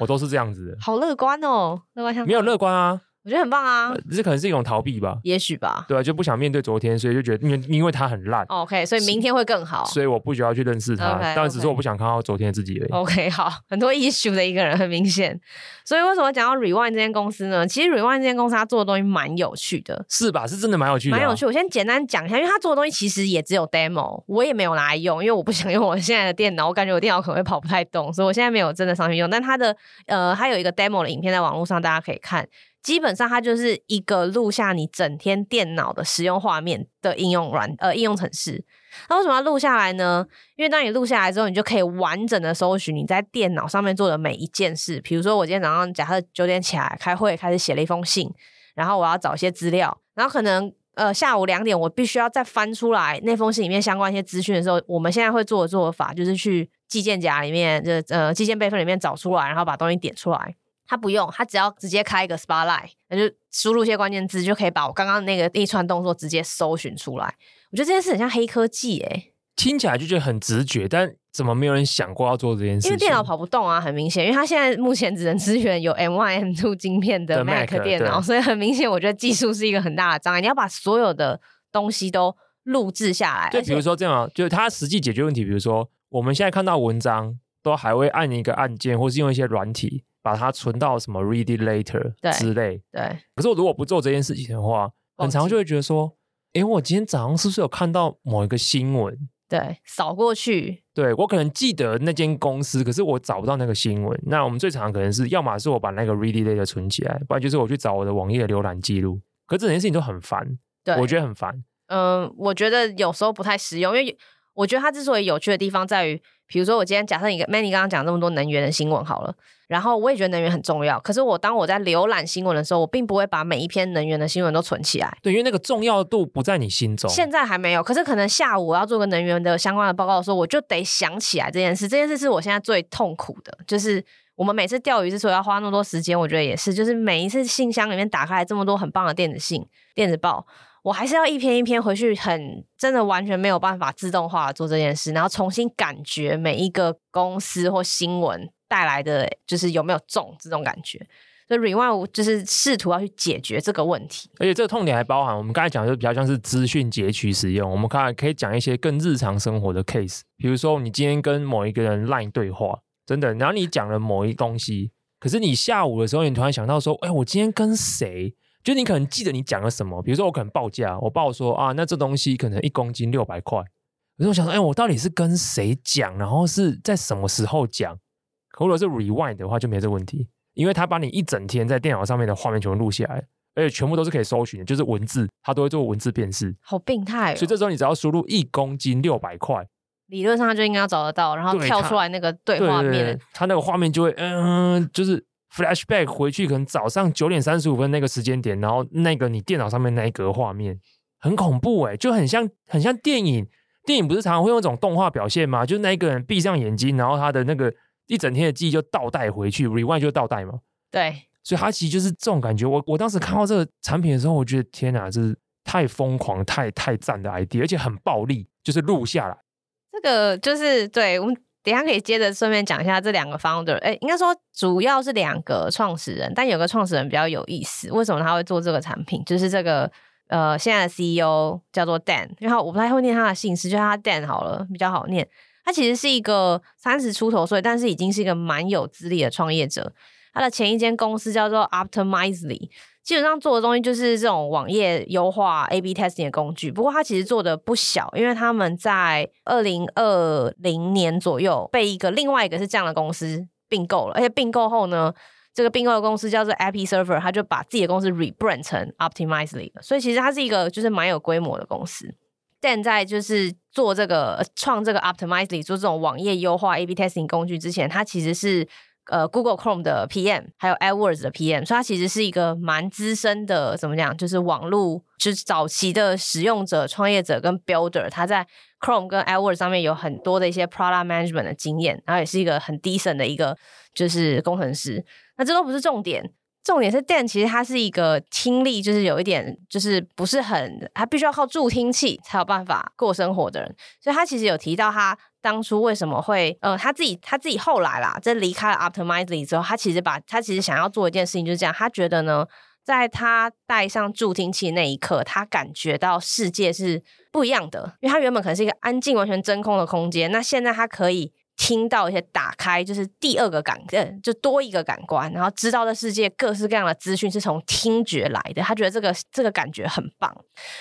我都是这样子的。好乐观哦，乐观像没有乐观啊。我觉得很棒啊，呃、这可能是一种逃避吧，也许吧，对啊，就不想面对昨天，所以就觉得因为因为他很烂，OK，所以明天会更好，所以我不需要去认识他，okay, 但只是我不想看到昨天的自己而已。OK，好，很多 issue 的一个人很明显，所以为什么讲到 Rewind 这间公司呢？其实 Rewind 这间公司他做的东西蛮有趣的，是吧？是真的蛮有趣蛮有趣。我先简单讲一下，因为他做的东西其实也只有 demo，我也没有拿来用，因为我不想用我现在的电脑，我感觉我电脑可能会跑不太动，所以我现在没有真的上去用。但他的呃，他有一个 demo 的影片在网络上，大家可以看。基本上它就是一个录下你整天电脑的使用画面的应用软呃应用程式。那为什么要录下来呢？因为当你录下来之后，你就可以完整的搜寻你在电脑上面做的每一件事。比如说，我今天早上假设九点起来开会，开始写了一封信，然后我要找一些资料，然后可能呃下午两点我必须要再翻出来那封信里面相关一些资讯的时候，我们现在会做的做法就是去寄件夹里面，就呃寄件备份里面找出来，然后把东西点出来。他不用，他只要直接开一个 Spotlight，那就输入一些关键字，就可以把我刚刚那个一串动作直接搜寻出来。我觉得这件事很像黑科技诶、欸，听起来就觉得很直觉，但怎么没有人想过要做这件事？因为电脑跑不动啊，很明显，因为它现在目前只能支援有 M1、M2 晶片的 Mac 电脑，所以很明显，我觉得技术是一个很大的障碍。你要把所有的东西都录制下来，就比如说这样，就是它实际解决问题，比如说我们现在看到文章都还会按一个按键，或是用一些软体。把它存到什么 read later 之类，对。对，可是我如果不做这件事情的话，很常就会觉得说，诶，我今天早上是不是有看到某一个新闻？对，扫过去。对，我可能记得那间公司，可是我找不到那个新闻。那我们最常可能是，要么是我把那个 read later 存起来，不然就是我去找我的网页浏览记录。可这件事情都很烦，对，我觉得很烦。嗯、呃，我觉得有时候不太实用，因为我觉得它之所以有趣的地方在于，比如说我今天假设你 Manny 刚刚讲这么多能源的新闻好了。然后我也觉得能源很重要，可是我当我在浏览新闻的时候，我并不会把每一篇能源的新闻都存起来。对，因为那个重要度不在你心中。现在还没有，可是可能下午我要做个能源的相关的报告的时候，我就得想起来这件事。这件事是我现在最痛苦的，就是我们每次钓鱼之所以要花那么多时间，我觉得也是，就是每一次信箱里面打开来这么多很棒的电子信、电子报，我还是要一篇一篇回去很，真的完全没有办法自动化做这件事，然后重新感觉每一个公司或新闻。带来的就是有没有中这种感觉，所以 Rewind 就是试图要去解决这个问题。而且这个痛点还包含我们刚才讲的，就比较像是资讯截取使用。我们看可以讲一些更日常生活的 case，比如说你今天跟某一个人 Line 对话，真的，然后你讲了某一东西，可是你下午的时候，你突然想到说，哎，我今天跟谁？就你可能记得你讲了什么，比如说我可能报价，我报说啊，那这东西可能一公斤六百块，可是我想说，哎，我到底是跟谁讲，然后是在什么时候讲？如果是 rewind 的话，就没这个问题，因为他把你一整天在电脑上面的画面全部录下来，而且全部都是可以搜寻的，就是文字，他都会做文字辨识。好病态哦！所以这时候你只要输入一公斤六百块，理论上他就应该要找得到，然后跳出来那个对画面，他那个画面就会嗯，就是 flashback 回去，可能早上九点三十五分那个时间点，然后那个你电脑上面那一格画面很恐怖诶，就很像很像电影，电影不是常常会用这种动画表现吗？就是那一个人闭上眼睛，然后他的那个。一整天的记忆就倒带回去，rewind 就倒带嘛。对，所以它其实就是这种感觉。我我当时看到这个产品的时候，我觉得天哪，这是太疯狂、太太赞的 idea，而且很暴力，就是录下来。这个就是对，我们等下可以接着顺便讲一下这两个 founder。哎，应该说主要是两个创始人，但有个创始人比较有意思。为什么他会做这个产品？就是这个呃，现在的 CEO 叫做 Dan，然后我不太会念他的姓氏，就叫他 Dan 好了，比较好念。他其实是一个三十出头岁，但是已经是一个蛮有资历的创业者。他的前一间公司叫做 Optimizely，基本上做的东西就是这种网页优化、A/B testing 的工具。不过它其实做的不小，因为他们在二零二零年左右被一个另外一个是这样的公司并购了，而且并购后呢，这个并购的公司叫做 Episerver，他就把自己的公司 rebrand 成 Optimizely 了。所以其实它是一个就是蛮有规模的公司。但在就是做这个创这个 Optimizely 做这种网页优化 A/B testing 工具之前，他其实是呃 Google Chrome 的 PM，还有 AdWords 的 PM，所以他其实是一个蛮资深的，怎么讲，就是网络就是早期的使用者、创业者跟 Builder，他在 Chrome 跟 AdWords 上面有很多的一些 Product Management 的经验，然后也是一个很 decent 的一个就是工程师。那这都不是重点。重点是 Dan 其实他是一个听力就是有一点就是不是很，他必须要靠助听器才有办法过生活的人，所以他其实有提到他当初为什么会呃他自己他自己后来啦，在离开了 Optimizely 之后，他其实把他其实想要做一件事情就是这样，他觉得呢，在他戴上助听器那一刻，他感觉到世界是不一样的，因为他原本可能是一个安静完全真空的空间，那现在他可以。听到一些打开，就是第二个感，呃，就多一个感官，然后知道的世界各式各样的资讯是从听觉来的。他觉得这个这个感觉很棒，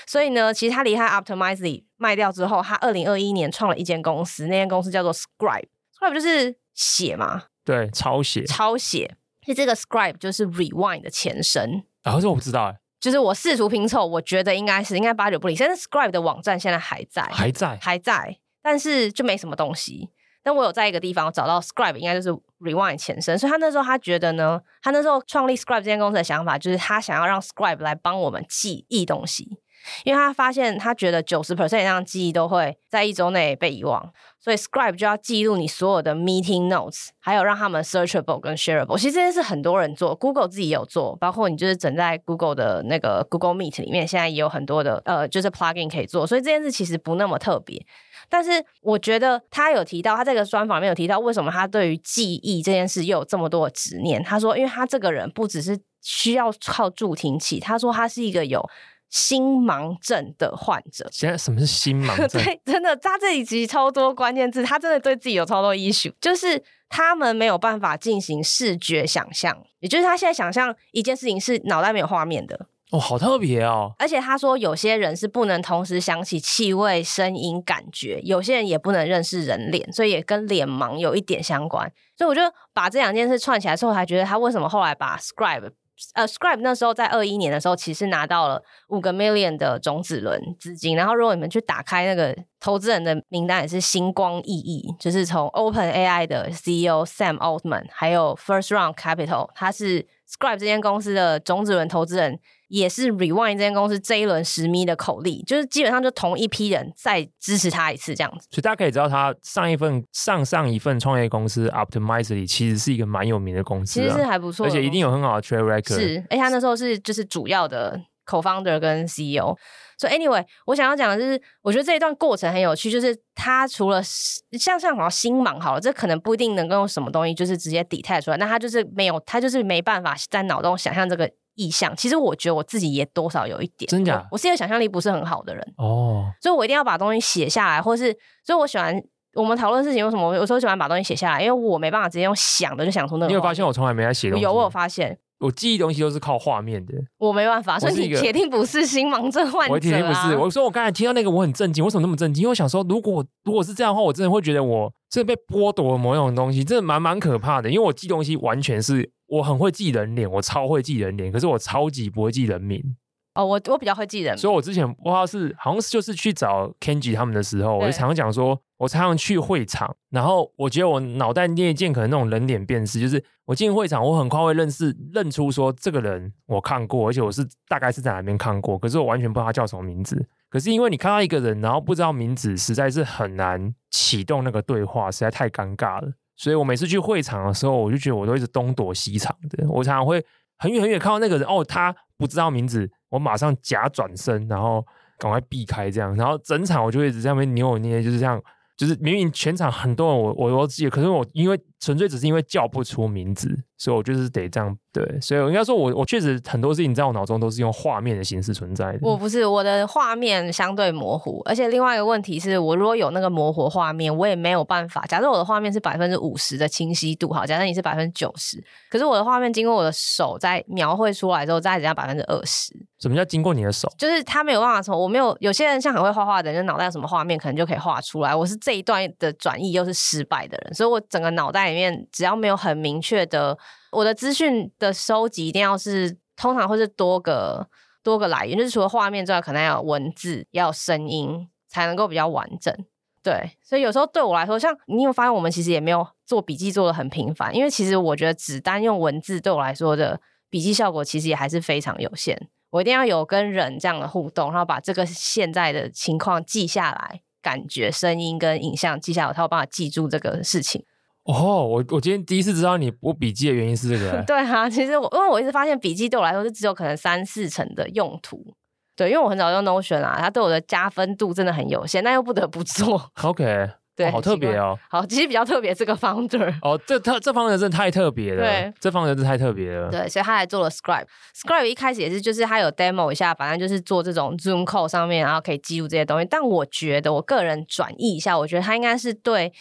所以呢，其实他离开 Optimizely 卖掉之后，他二零二一年创了一间公司，那间公司叫做 Scribe。Scribe 就是写嘛，对，抄写，抄写。其实这个 Scribe 就是 Rewind 的前身。啊，这我不知道哎，就是我试图拼凑，我觉得应该是应该八九不离十。但是 Scribe 的网站现在还在，还在，还在，但是就没什么东西。但我有在一个地方找到 Scribe，应该就是 Rewind 前身，所以他那时候他觉得呢，他那时候创立 Scribe 这间公司的想法就是他想要让 Scribe 来帮我们记忆东西，因为他发现他觉得九十 percent 以上记忆都会在一周内被遗忘，所以 Scribe 就要记录你所有的 meeting notes，还有让他们 searchable 跟 shareable。其实这件事很多人做，Google 自己也有做，包括你就是整在 Google 的那个 Google Meet 里面，现在也有很多的呃就是 plugin 可以做，所以这件事其实不那么特别。但是我觉得他有提到，他这个专访里面有提到，为什么他对于记忆这件事又有这么多的执念。他说，因为他这个人不只是需要靠助听器，他说他是一个有心盲症的患者。现在什么是心盲症？对，真的，他这一集超多关键字，他真的对自己有超多 issue，就是他们没有办法进行视觉想象，也就是他现在想象一件事情是脑袋没有画面的。哦，好特别哦！而且他说，有些人是不能同时想起气味、声音、感觉，有些人也不能认识人脸，所以也跟脸盲有一点相关。所以我就把这两件事串起来之后，还觉得他为什么后来把 Scribe。呃、，Scribe 那时候在二一年的时候，其实拿到了五个 million 的种子轮资金。然后，如果你们去打开那个投资人的名单，也是星光熠熠，就是从 OpenAI 的 CEO Sam Altman，还有 First Round Capital，他是 Scribe 这间公司的种子轮投资人。也是 Rewind 这间公司这一轮十米的口力，就是基本上就同一批人再支持他一次这样子。所以大家可以知道，他上一份、上上一份创业公司 Optimizely 其实是一个蛮有名的公司，啊，其实是还不错，而且一定有很好的 track record。是，而且他那时候是就是主要的 co-founder 跟 CEO。所以 anyway，我想要讲的就是，我觉得这一段过程很有趣，就是他除了像像好像星芒好了，这可能不一定能够用什么东西就是直接 detect 出来，那他就是没有，他就是没办法在脑中想象这个。意向，其实我觉得我自己也多少有一点，真假？我，是一个想象力不是很好的人哦，所以我一定要把东西写下来，或是，所以我喜欢我们讨论事情为什么，我有时候喜欢把东西写下来，因为我没办法直接用想的就想出那个。你有发现我从来没在写东西？有，我有发现，我记忆东西都是靠画面的，我没办法，所以你铁定不是心盲症患者啊。我铁定不是，我说我刚才听到那个我很震惊，为什么那么震惊？因为我想说，如果如果是这样的话，我真的会觉得我真的被剥夺了某种东西，真的蛮蛮可怕的，因为我记东西完全是。我很会记人脸，我超会记人脸，可是我超级不会记人名。哦，我我比较会记人，所以我之前不知道是好像是就是去找 Kenji 他们的时候，我就常常讲说，我常常去会场，然后我觉得我脑袋那一件可能那种人脸辨识，就是我进会场，我很快会认识认出说这个人我看过，而且我是大概是在哪边看过，可是我完全不知道他叫什么名字。可是因为你看到一个人，然后不知道名字，实在是很难启动那个对话，实在太尴尬了。所以我每次去会场的时候，我就觉得我都一直东躲西藏的。我常常会很远很远看到那个人，哦，他不知道名字，我马上假转身，然后赶快避开这样。然后整场我就一直在那边扭扭捏，就是这样。就是明明全场很多人我，我我都记得，可是我因为纯粹只是因为叫不出名字，所以我就是得这样对。所以我应该说我，我我确实很多事情在我脑中都是用画面的形式存在的。我不是，我的画面相对模糊，而且另外一个问题是我如果有那个模糊画面，我也没有办法。假设我的画面是百分之五十的清晰度，好，假设你是百分之九十，可是我的画面经过我的手在描绘出来之后，再只要百分之二十。什么叫经过你的手？就是他没有办法从我没有有些人像很会画画的人，就脑袋有什么画面可能就可以画出来。我是这一段的转译又是失败的人，所以我整个脑袋里面只要没有很明确的我的资讯的收集，一定要是通常会是多个多个来源，就是除了画面之外，可能要有文字，要有声音，才能够比较完整。对，所以有时候对我来说，像你有发现，我们其实也没有做笔记做得很频繁，因为其实我觉得只单用文字对我来说的笔记效果，其实也还是非常有限。我一定要有跟人这样的互动，然后把这个现在的情况记下来，感觉、声音跟影像记下来，才有办法记住这个事情。哦，我我今天第一次知道你我笔记的原因是这个。对啊，其实我因为我一直发现笔记对我来说是只有可能三四成的用途。对，因为我很早用 Notion 啊，它对我的加分度真的很有限，但又不得不做。OK。对、哦，好特别哦。好，其实比较特别这个 founder。哦，这特这 founder 真的太特别了。对，这 founder 真的太特别了。对，所以他来做了 Scribe。Scribe 一开始也是，就是他有 demo 一下，反正就是做这种 Zoom call 上面，然后可以记录这些东西。但我觉得，我个人转译一下，我觉得他应该是对，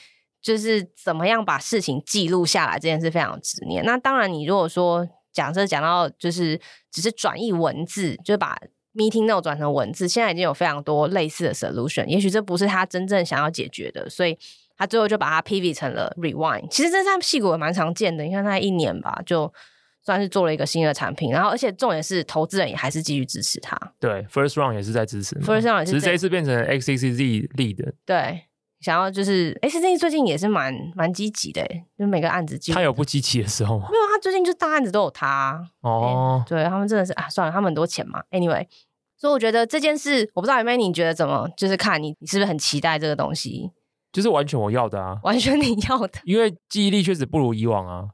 就是怎么样把事情记录下来这件事非常执念。那当然，你如果说讲这讲到就是只是转译文字，就把。Meeting note 转成文字，现在已经有非常多类似的 solution，也许这不是他真正想要解决的，所以他最后就把它 pivot 成了 Rewind。其实这在屁股也蛮常见的，你看他一年吧，就算是做了一个新的产品，然后而且重点是投资人也还是继续支持他。对，First Round 也是在支持，First Round 也是，只是这一次变成 XCZ lead。对。想要就是，XCZ 最近也是蛮蛮积极的，就每个案子，他有不积极的时候吗？没有，他最近就大案子都有他哦。对他们真的是啊，算了，他们很多钱嘛。Anyway，所以我觉得这件事，我不知道有没有你觉得怎么，就是看你你是不是很期待这个东西？就是完全我要的啊，完全你要的，因为记忆力确实不如以往啊。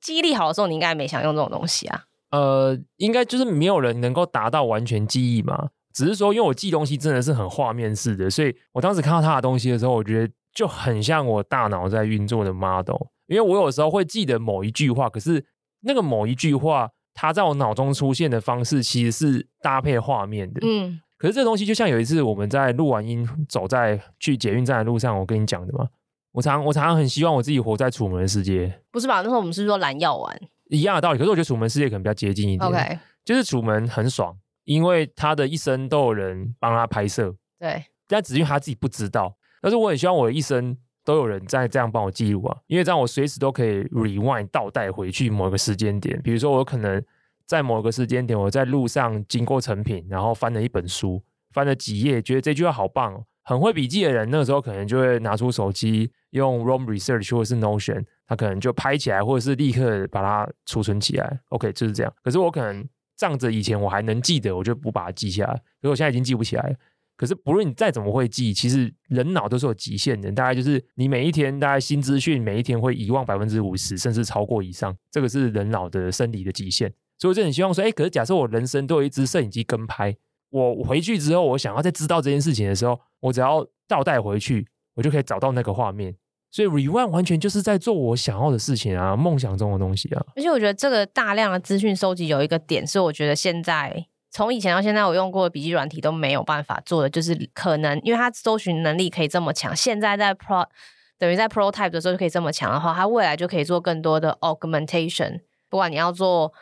记忆力好的时候，你应该没想用这种东西啊。呃，应该就是没有人能够达到完全记忆嘛。只是说，因为我记东西真的是很画面式的，所以我当时看到他的东西的时候，我觉得。就很像我大脑在运作的 model，因为我有时候会记得某一句话，可是那个某一句话，它在我脑中出现的方式其实是搭配画面的。嗯，可是这东西就像有一次我们在录完音，走在去捷运站的路上，我跟你讲的嘛，我常我常常很希望我自己活在楚门的世界。不是吧？那时候我们是说蓝药丸一样的道理，可是我觉得楚门世界可能比较接近一点。OK，就是楚门很爽。因为他的一生都有人帮他拍摄，对，但只是因为他自己不知道。但是我很希望我的一生都有人在这样帮我记录啊，因为这样我随时都可以 rewind 倒带回去某一个时间点。比如说，我可能在某个时间点，我在路上经过成品，然后翻了一本书，翻了几页，觉得这句话好棒哦。很会笔记的人，那个时候可能就会拿出手机，用 Roam Research 或者是 Notion，他可能就拍起来，或者是立刻把它储存起来。OK，就是这样。可是我可能仗着以前我还能记得，我就不把它记下来。可是我现在已经记不起来了。可是不论你再怎么会记，其实人脑都是有极限的。大概就是你每一天大概新资讯，每一天会遗忘百分之五十，甚至超过以上。这个是人脑的生理的极限。所以我就很希望说，哎，可是假设我人生都有一支摄影机跟拍。我回去之后，我想要再知道这件事情的时候，我只要倒带回去，我就可以找到那个画面。所以 Rewind 完全就是在做我想要的事情啊，梦想中的东西啊。而且我觉得这个大量的资讯收集有一个点，是我觉得现在从以前到现在，我用过的笔记软体都没有办法做的，就是可能因为它搜寻能力可以这么强，现在在 Pro 等于在 Prototype 的时候就可以这么强的话，它未来就可以做更多的 Augmentation。不管你要做，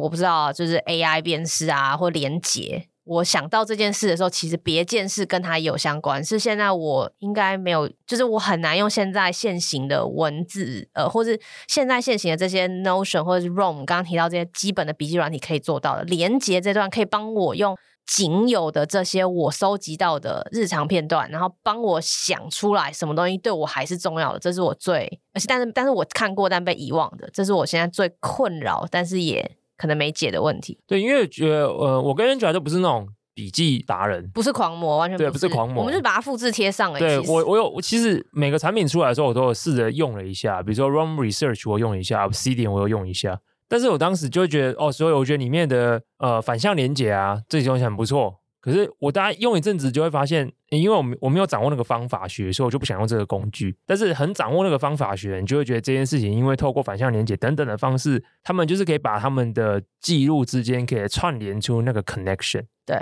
我不知道，就是 AI 辨识啊，或连结。我想到这件事的时候，其实别件事跟它有相关。是现在我应该没有，就是我很难用现在现行的文字，呃，或是现在现行的这些 Notion 或者是 Rom，刚刚提到这些基本的笔记软体可以做到的。连接这段可以帮我用仅有的这些我收集到的日常片段，然后帮我想出来什么东西对我还是重要的。这是我最，而且但是但是我看过但被遗忘的，这是我现在最困扰，但是也。可能没解的问题。对，因为觉得呃，我跟 Angela 都不是那种笔记达人，不是狂魔，完全不是，对，不是狂魔，我们是把它复制贴上而已。对我，我有，我其实每个产品出来的时候，我都有试着用了一下，比如说 Roam Research 我用一下，Obsidian 我又用一下，但是我当时就会觉得哦，所以我觉得里面的呃反向连接啊，这些东西很不错。可是我大概用一阵子就会发现，因为我我没有掌握那个方法学，所以我就不想用这个工具。但是很掌握那个方法学，你就会觉得这件事情，因为透过反向连接等等的方式，他们就是可以把他们的记录之间可以串联出那个 connection。对，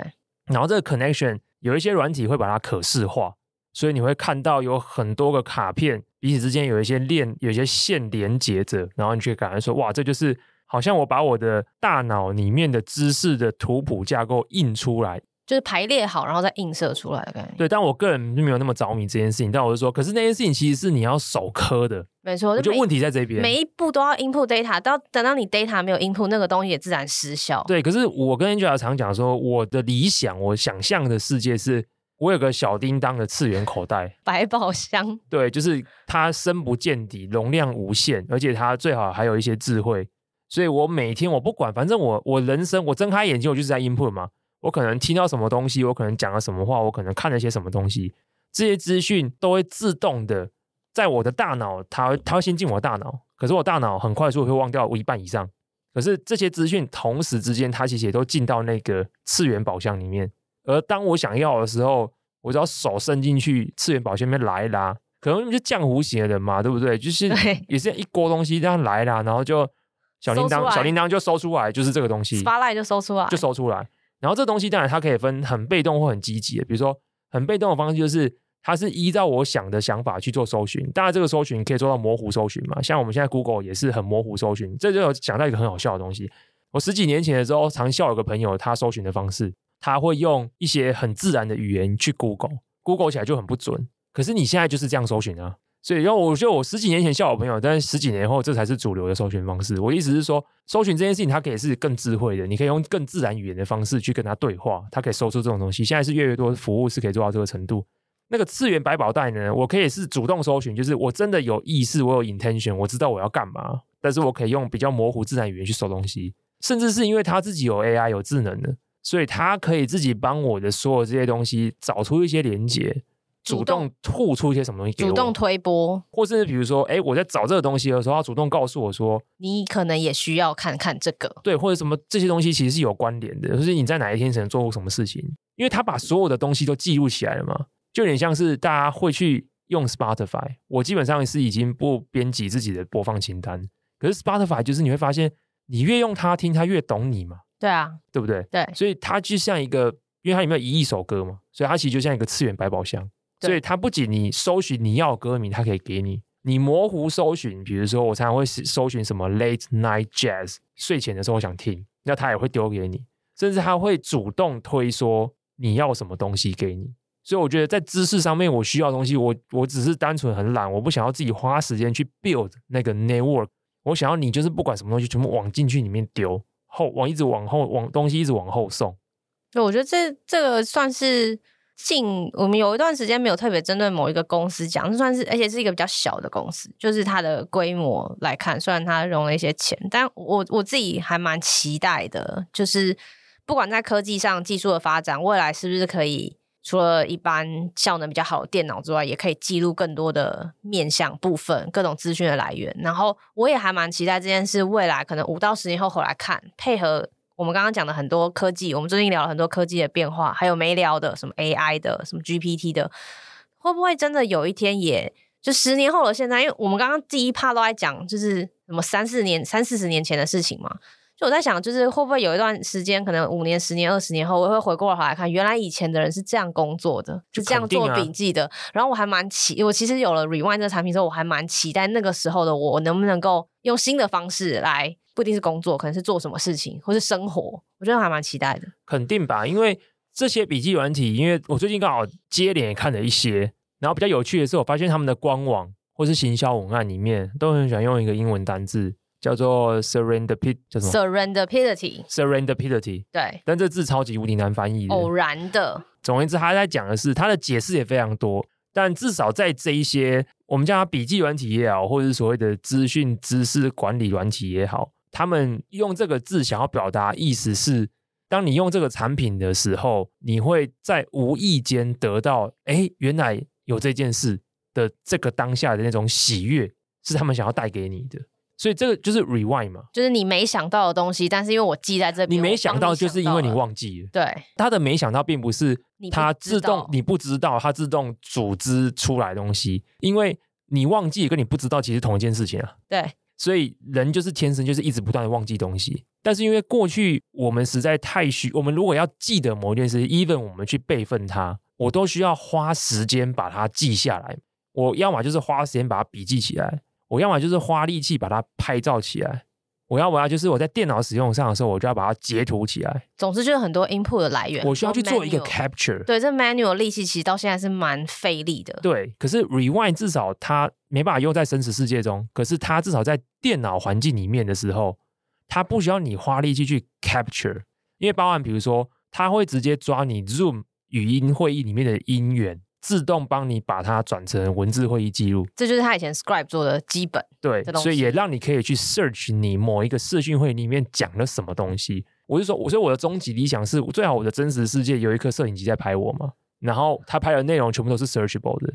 然后这个 connection 有一些软体会把它可视化，所以你会看到有很多个卡片彼此之间有一些链、有一些线连接着，然后你就感觉说，哇，这就是好像我把我的大脑里面的知识的图谱架构印出来。就是排列好，然后再映射出来的感觉。对，但我个人就没有那么着迷这件事情。但我就说，可是那件事情其实是你要手刻的，没错。我觉得问题在这边，每一步都要 input data，到等到你 data 没有 input，那个东西也自然失效。对，可是我跟 Angela 常讲说，我的理想，我想象的世界是，我有个小叮当的次元口袋，百宝箱。对，就是它深不见底，容量无限，而且它最好还有一些智慧。所以我每天我不管，反正我我人生我睁开眼睛，我就是在 input 嘛。我可能听到什么东西，我可能讲了什么话，我可能看了些什么东西，这些资讯都会自动的在我的大脑，它它会先进我的大脑，可是我大脑很快速会忘掉我一半以上。可是这些资讯同时之间，它其实也都进到那个次元宝箱里面。而当我想要的时候，我只要手伸进去次元宝箱里面来拉，可能就浆糊型的人嘛，对不对？就 是也是一锅东西这样来啦，然后就小铃铛小铃铛就收出来，就是这个东西，Spotlight 就收出来，就收出来。然后这东西当然它可以分很被动或很积极的，比如说很被动的方式就是它是依照我想的想法去做搜寻，当然这个搜寻可以做到模糊搜寻嘛，像我们现在 Google 也是很模糊搜寻，这就有想到一个很好笑的东西。我十几年前的时候常笑有个朋友，他搜寻的方式他会用一些很自然的语言去 Google，Google 起来就很不准。可是你现在就是这样搜寻啊。所以，然后我觉得我十几年前笑我朋友，但是十几年后这才是主流的搜寻方式。我意思是说，搜寻这件事情它可以是更智慧的，你可以用更自然语言的方式去跟它对话，它可以搜出这种东西。现在是越来越多服务是可以做到这个程度。那个次元百宝袋呢，我可以是主动搜寻，就是我真的有意识，我有 intention，我知道我要干嘛，但是我可以用比较模糊自然语言去搜东西，甚至是因为它自己有 AI 有智能的，所以它可以自己帮我的所有这些东西找出一些连接。主动吐出一些什么东西给我，主动推波，或是比如说，哎，我在找这个东西的时候，他主动告诉我说，你可能也需要看看这个，对，或者什么这些东西其实是有关联的，就是你在哪一天才能做过什么事情，因为他把所有的东西都记录起来了嘛，就有点像是大家会去用 Spotify，我基本上是已经不编辑自己的播放清单，可是 Spotify 就是你会发现，你越用它听，它越懂你嘛，对啊，对不对？对，所以它就像一个，因为它里面有一亿首歌嘛，所以它其实就像一个次元百宝箱。所以它不仅你搜寻你要歌名，它可以给你；你模糊搜寻，比如说我常常会搜寻什么 late night jazz，睡前的时候我想听，那它也会丢给你。甚至他会主动推说你要什么东西给你。所以我觉得在知识上面，我需要的东西，我我只是单纯很懒，我不想要自己花时间去 build 那个 network。我想要你就是不管什么东西，全部往进去里面丢，后往一直往后往东西一直往后送。对，我觉得这这个算是近我们有一段时间没有特别针对某一个公司讲，就算是而且是一个比较小的公司，就是它的规模来看，虽然它融了一些钱，但我我自己还蛮期待的，就是不管在科技上技术的发展，未来是不是可以。除了一般效能比较好的电脑之外，也可以记录更多的面向部分、各种资讯的来源。然后我也还蛮期待这件事，未来可能五到十年后回来看，配合我们刚刚讲的很多科技，我们最近聊了很多科技的变化，还有没聊的什么 AI 的、什么 GPT 的，会不会真的有一天也就十年后的现在？因为我们刚刚第一 part 都在讲，就是什么三四年、三四十年前的事情嘛。就我在想，就是会不会有一段时间，可能五年、十年、二十年后，我会回过头来看，原来以前的人是这样工作的，就这样做笔记的。然后我还蛮期，我其实有了 Rewind 这个产品之后，我还蛮期待那个时候的我能不能够用新的方式来，不一定是工作，可能是做什么事情，或是生活。我觉得还蛮期待的。肯定吧，因为这些笔记软体，因为我最近刚好接连看了一些，然后比较有趣的是，我发现他们的官网或是行销文案里面都很喜欢用一个英文单字。叫做 serendipity，叫什么？serendipity，serendipity，对。但这字超级无敌难翻译。偶然的。总而言之，他在讲的是他的解释也非常多，但至少在这一些我们叫它笔记软体也好，或者是所谓的资讯知识管理软体也好，他们用这个字想要表达意思是：当你用这个产品的时候，你会在无意间得到，哎，原来有这件事的这个当下的那种喜悦，是他们想要带给你的。所以这个就是 rewind 嘛，就是你没想到的东西，但是因为我记在这边，你没想到就是因为你忘记了。对，他的没想到并不是他自动，你不知道他自动组织出来的东西，因为你忘记跟你不知道其实同一件事情啊。对，所以人就是天生就是一直不断的忘记东西，但是因为过去我们实在太需，我们如果要记得某一件事，even 我们去备份它，我都需要花时间把它记下来，我要么就是花时间把它笔记起来。我要么就是花力气把它拍照起来，我要我要就是我在电脑使用上的时候，我就要把它截图起来。总之就是很多 input 的来源，我需要去做一个 capture。对，这 manual 力气其实到现在是蛮费力的。对，可是 rewind 至少它没办法用在真实世界中，可是它至少在电脑环境里面的时候，它不需要你花力气去 capture，因为包含比如说，它会直接抓你 Zoom 语音会议里面的音源。自动帮你把它转成文字会议记录，这就是他以前 Scribe 做的基本。对，所以也让你可以去 search 你某一个视讯会里面讲了什么东西。我就说，我说我的终极理想是最好我的真实世界有一颗摄影机在拍我嘛，然后他拍的内容全部都是 searchable 的。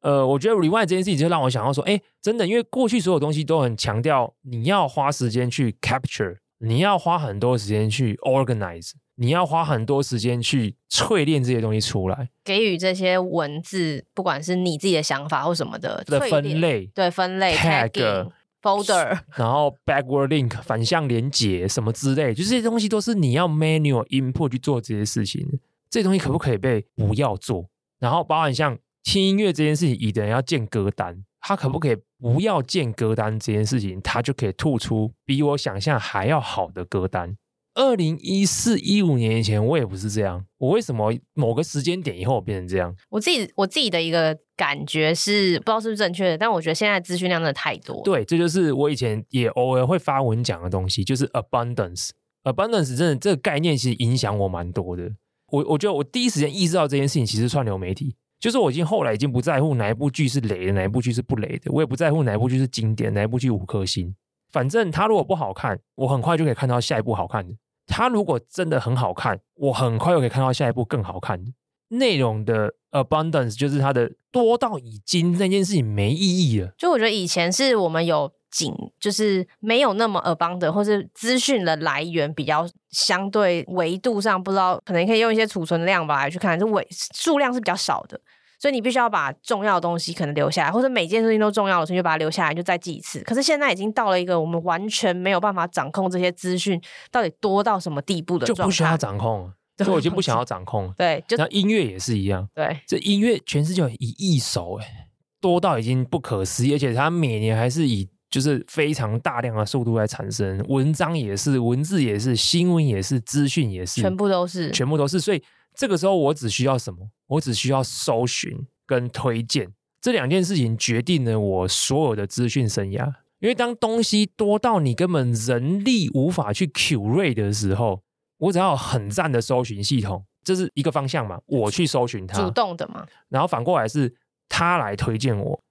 呃，我觉得 Rewind 这件事情就让我想到说，哎，真的，因为过去所有东西都很强调你要花时间去 capture，你要花很多时间去 organize。你要花很多时间去淬炼这些东西出来，给予这些文字，不管是你自己的想法或什么的的分类，对分类 tag folder，然后 backward link 反向连接什么之类，就是这些东西都是你要 manual input 去做这些事情。这些东西可不可以被不要做？然后包含像听音乐这件事情，有的人要建歌单，他可不可以不要建歌单这件事情，他就可以吐出比我想象还要好的歌单。二零一四一五年以前，我也不是这样。我为什么某个时间点以后我变成这样？我自己我自己的一个感觉是，不知道是不是正确的，但我觉得现在资讯量真的太多。对，这就是我以前也偶尔会发文讲的东西，就是 abundance。abundance 真的这个概念其实影响我蛮多的。我我觉得我第一时间意识到这件事情，其实串流媒体，就是我已经后来已经不在乎哪一部剧是雷的，哪一部剧是不雷的，我也不在乎哪一部剧是经典，哪一部剧五颗星。反正它如果不好看，我很快就可以看到下一部好看的。它如果真的很好看，我很快又可以看到下一部更好看内容的 abundance，就是它的多到已经那件事情没意义了。就我觉得以前是我们有仅，就是没有那么 abundant，或是资讯的来源比较相对维度上不知道，可能可以用一些储存量吧来去看，就维数量是比较少的。所以你必须要把重要的东西可能留下来，或者每件事情都重要的，时候就把它留下来，就再记一次。可是现在已经到了一个我们完全没有办法掌控这些资讯到底多到什么地步的状态，就不需要掌控，就我已经不想要掌控。对，就那音乐也是一样。对，这音乐全世界有一亿首，哎，多到已经不可思议，而且它每年还是以就是非常大量的速度来产生，文章也是，文字也是，新闻也是，资讯也是，全部都是，全部都是。所以这个时候我只需要什么？我只需要搜寻跟推荐这两件事情，决定了我所有的资讯生涯。因为当东西多到你根本人力无法去 curate 的时候，我只要很赞的搜寻系统，这是一个方向嘛，我去搜寻它，主动的嘛。然后反过来是他来推荐我，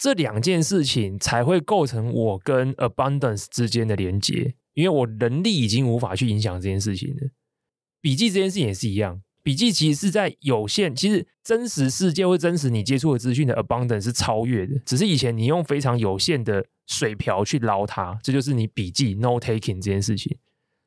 这两件事情才会构成我跟 abundance 之间的连接。因为我人力已经无法去影响这件事情了。笔记这件事情也是一样。笔记其实是在有限，其实真实世界或真实你接触的资讯的 abundance 是超越的，只是以前你用非常有限的水瓢去捞它，这就是你笔记 no taking 这件事情。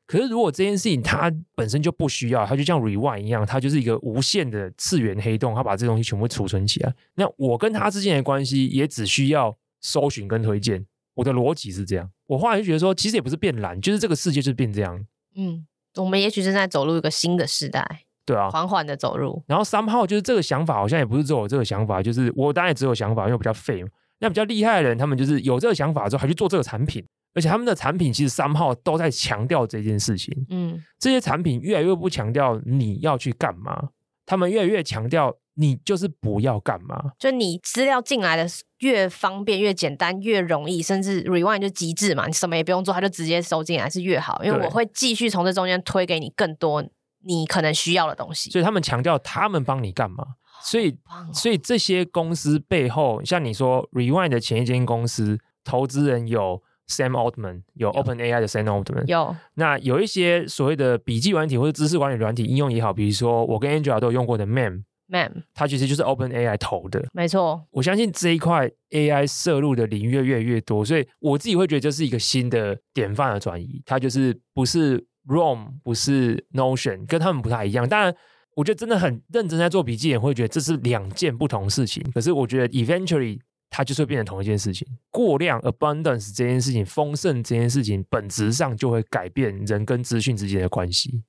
可是如果这件事情它本身就不需要，它就像 rewind 一样，它就是一个无限的次元黑洞，它把这东西全部储存起来。那我跟他之间的关系也只需要搜寻跟推荐，我的逻辑是这样。我后来就觉得说，其实也不是变懒，就是这个世界就是变这样。嗯，我们也许正在走入一个新的时代。对啊，缓缓的走入，然后 somehow 就是这个想法，好像也不是只有这个想法，就是我当然也只有想法，因为我比较废嘛。那比较厉害的人，他们就是有这个想法之后，还去做这个产品，而且他们的产品其实 somehow 都在强调这件事情。嗯，这些产品越来越不强调你要去干嘛，他们越来越强调你就是不要干嘛。就你资料进来的越方便、越简单、越容易，甚至 rewind 就极致嘛，你什么也不用做，它就直接收进来是越好，因为我会继续从这中间推给你更多。你可能需要的东西，所以他们强调他们帮你干嘛？所以，哦、所以这些公司背后，像你说 Rewind 的前一间公司，投资人有 Sam Altman，有 OpenAI 的 Sam Altman，有。那有一些所谓的笔记软体或者知识管理软体应用也好，比如说我跟 Angela 都有用过的 Mem，Mem，它其实就是 OpenAI 投的。没错，我相信这一块 AI 摄入的领域越来越多，所以我自己会觉得这是一个新的典范的转移，它就是不是。Roam 不是 Notion，跟他们不太一样。当然，我觉得真的很认真在做笔记，也会觉得这是两件不同事情。可是，我觉得 eventually 它就是会变成同一件事情。过量 abundance 这件事情，丰盛这件事情，本质上就会改变人跟资讯之间的关系。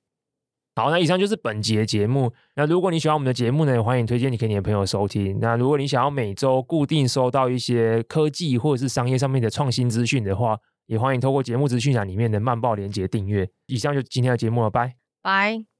好，那以上就是本节的节目。那如果你喜欢我们的节目呢，也欢迎推荐你给你的朋友收听。那如果你想要每周固定收到一些科技或者是商业上面的创新资讯的话，也欢迎透过节目资讯栏里面的慢报连接订阅。以上就今天的节目了，拜拜。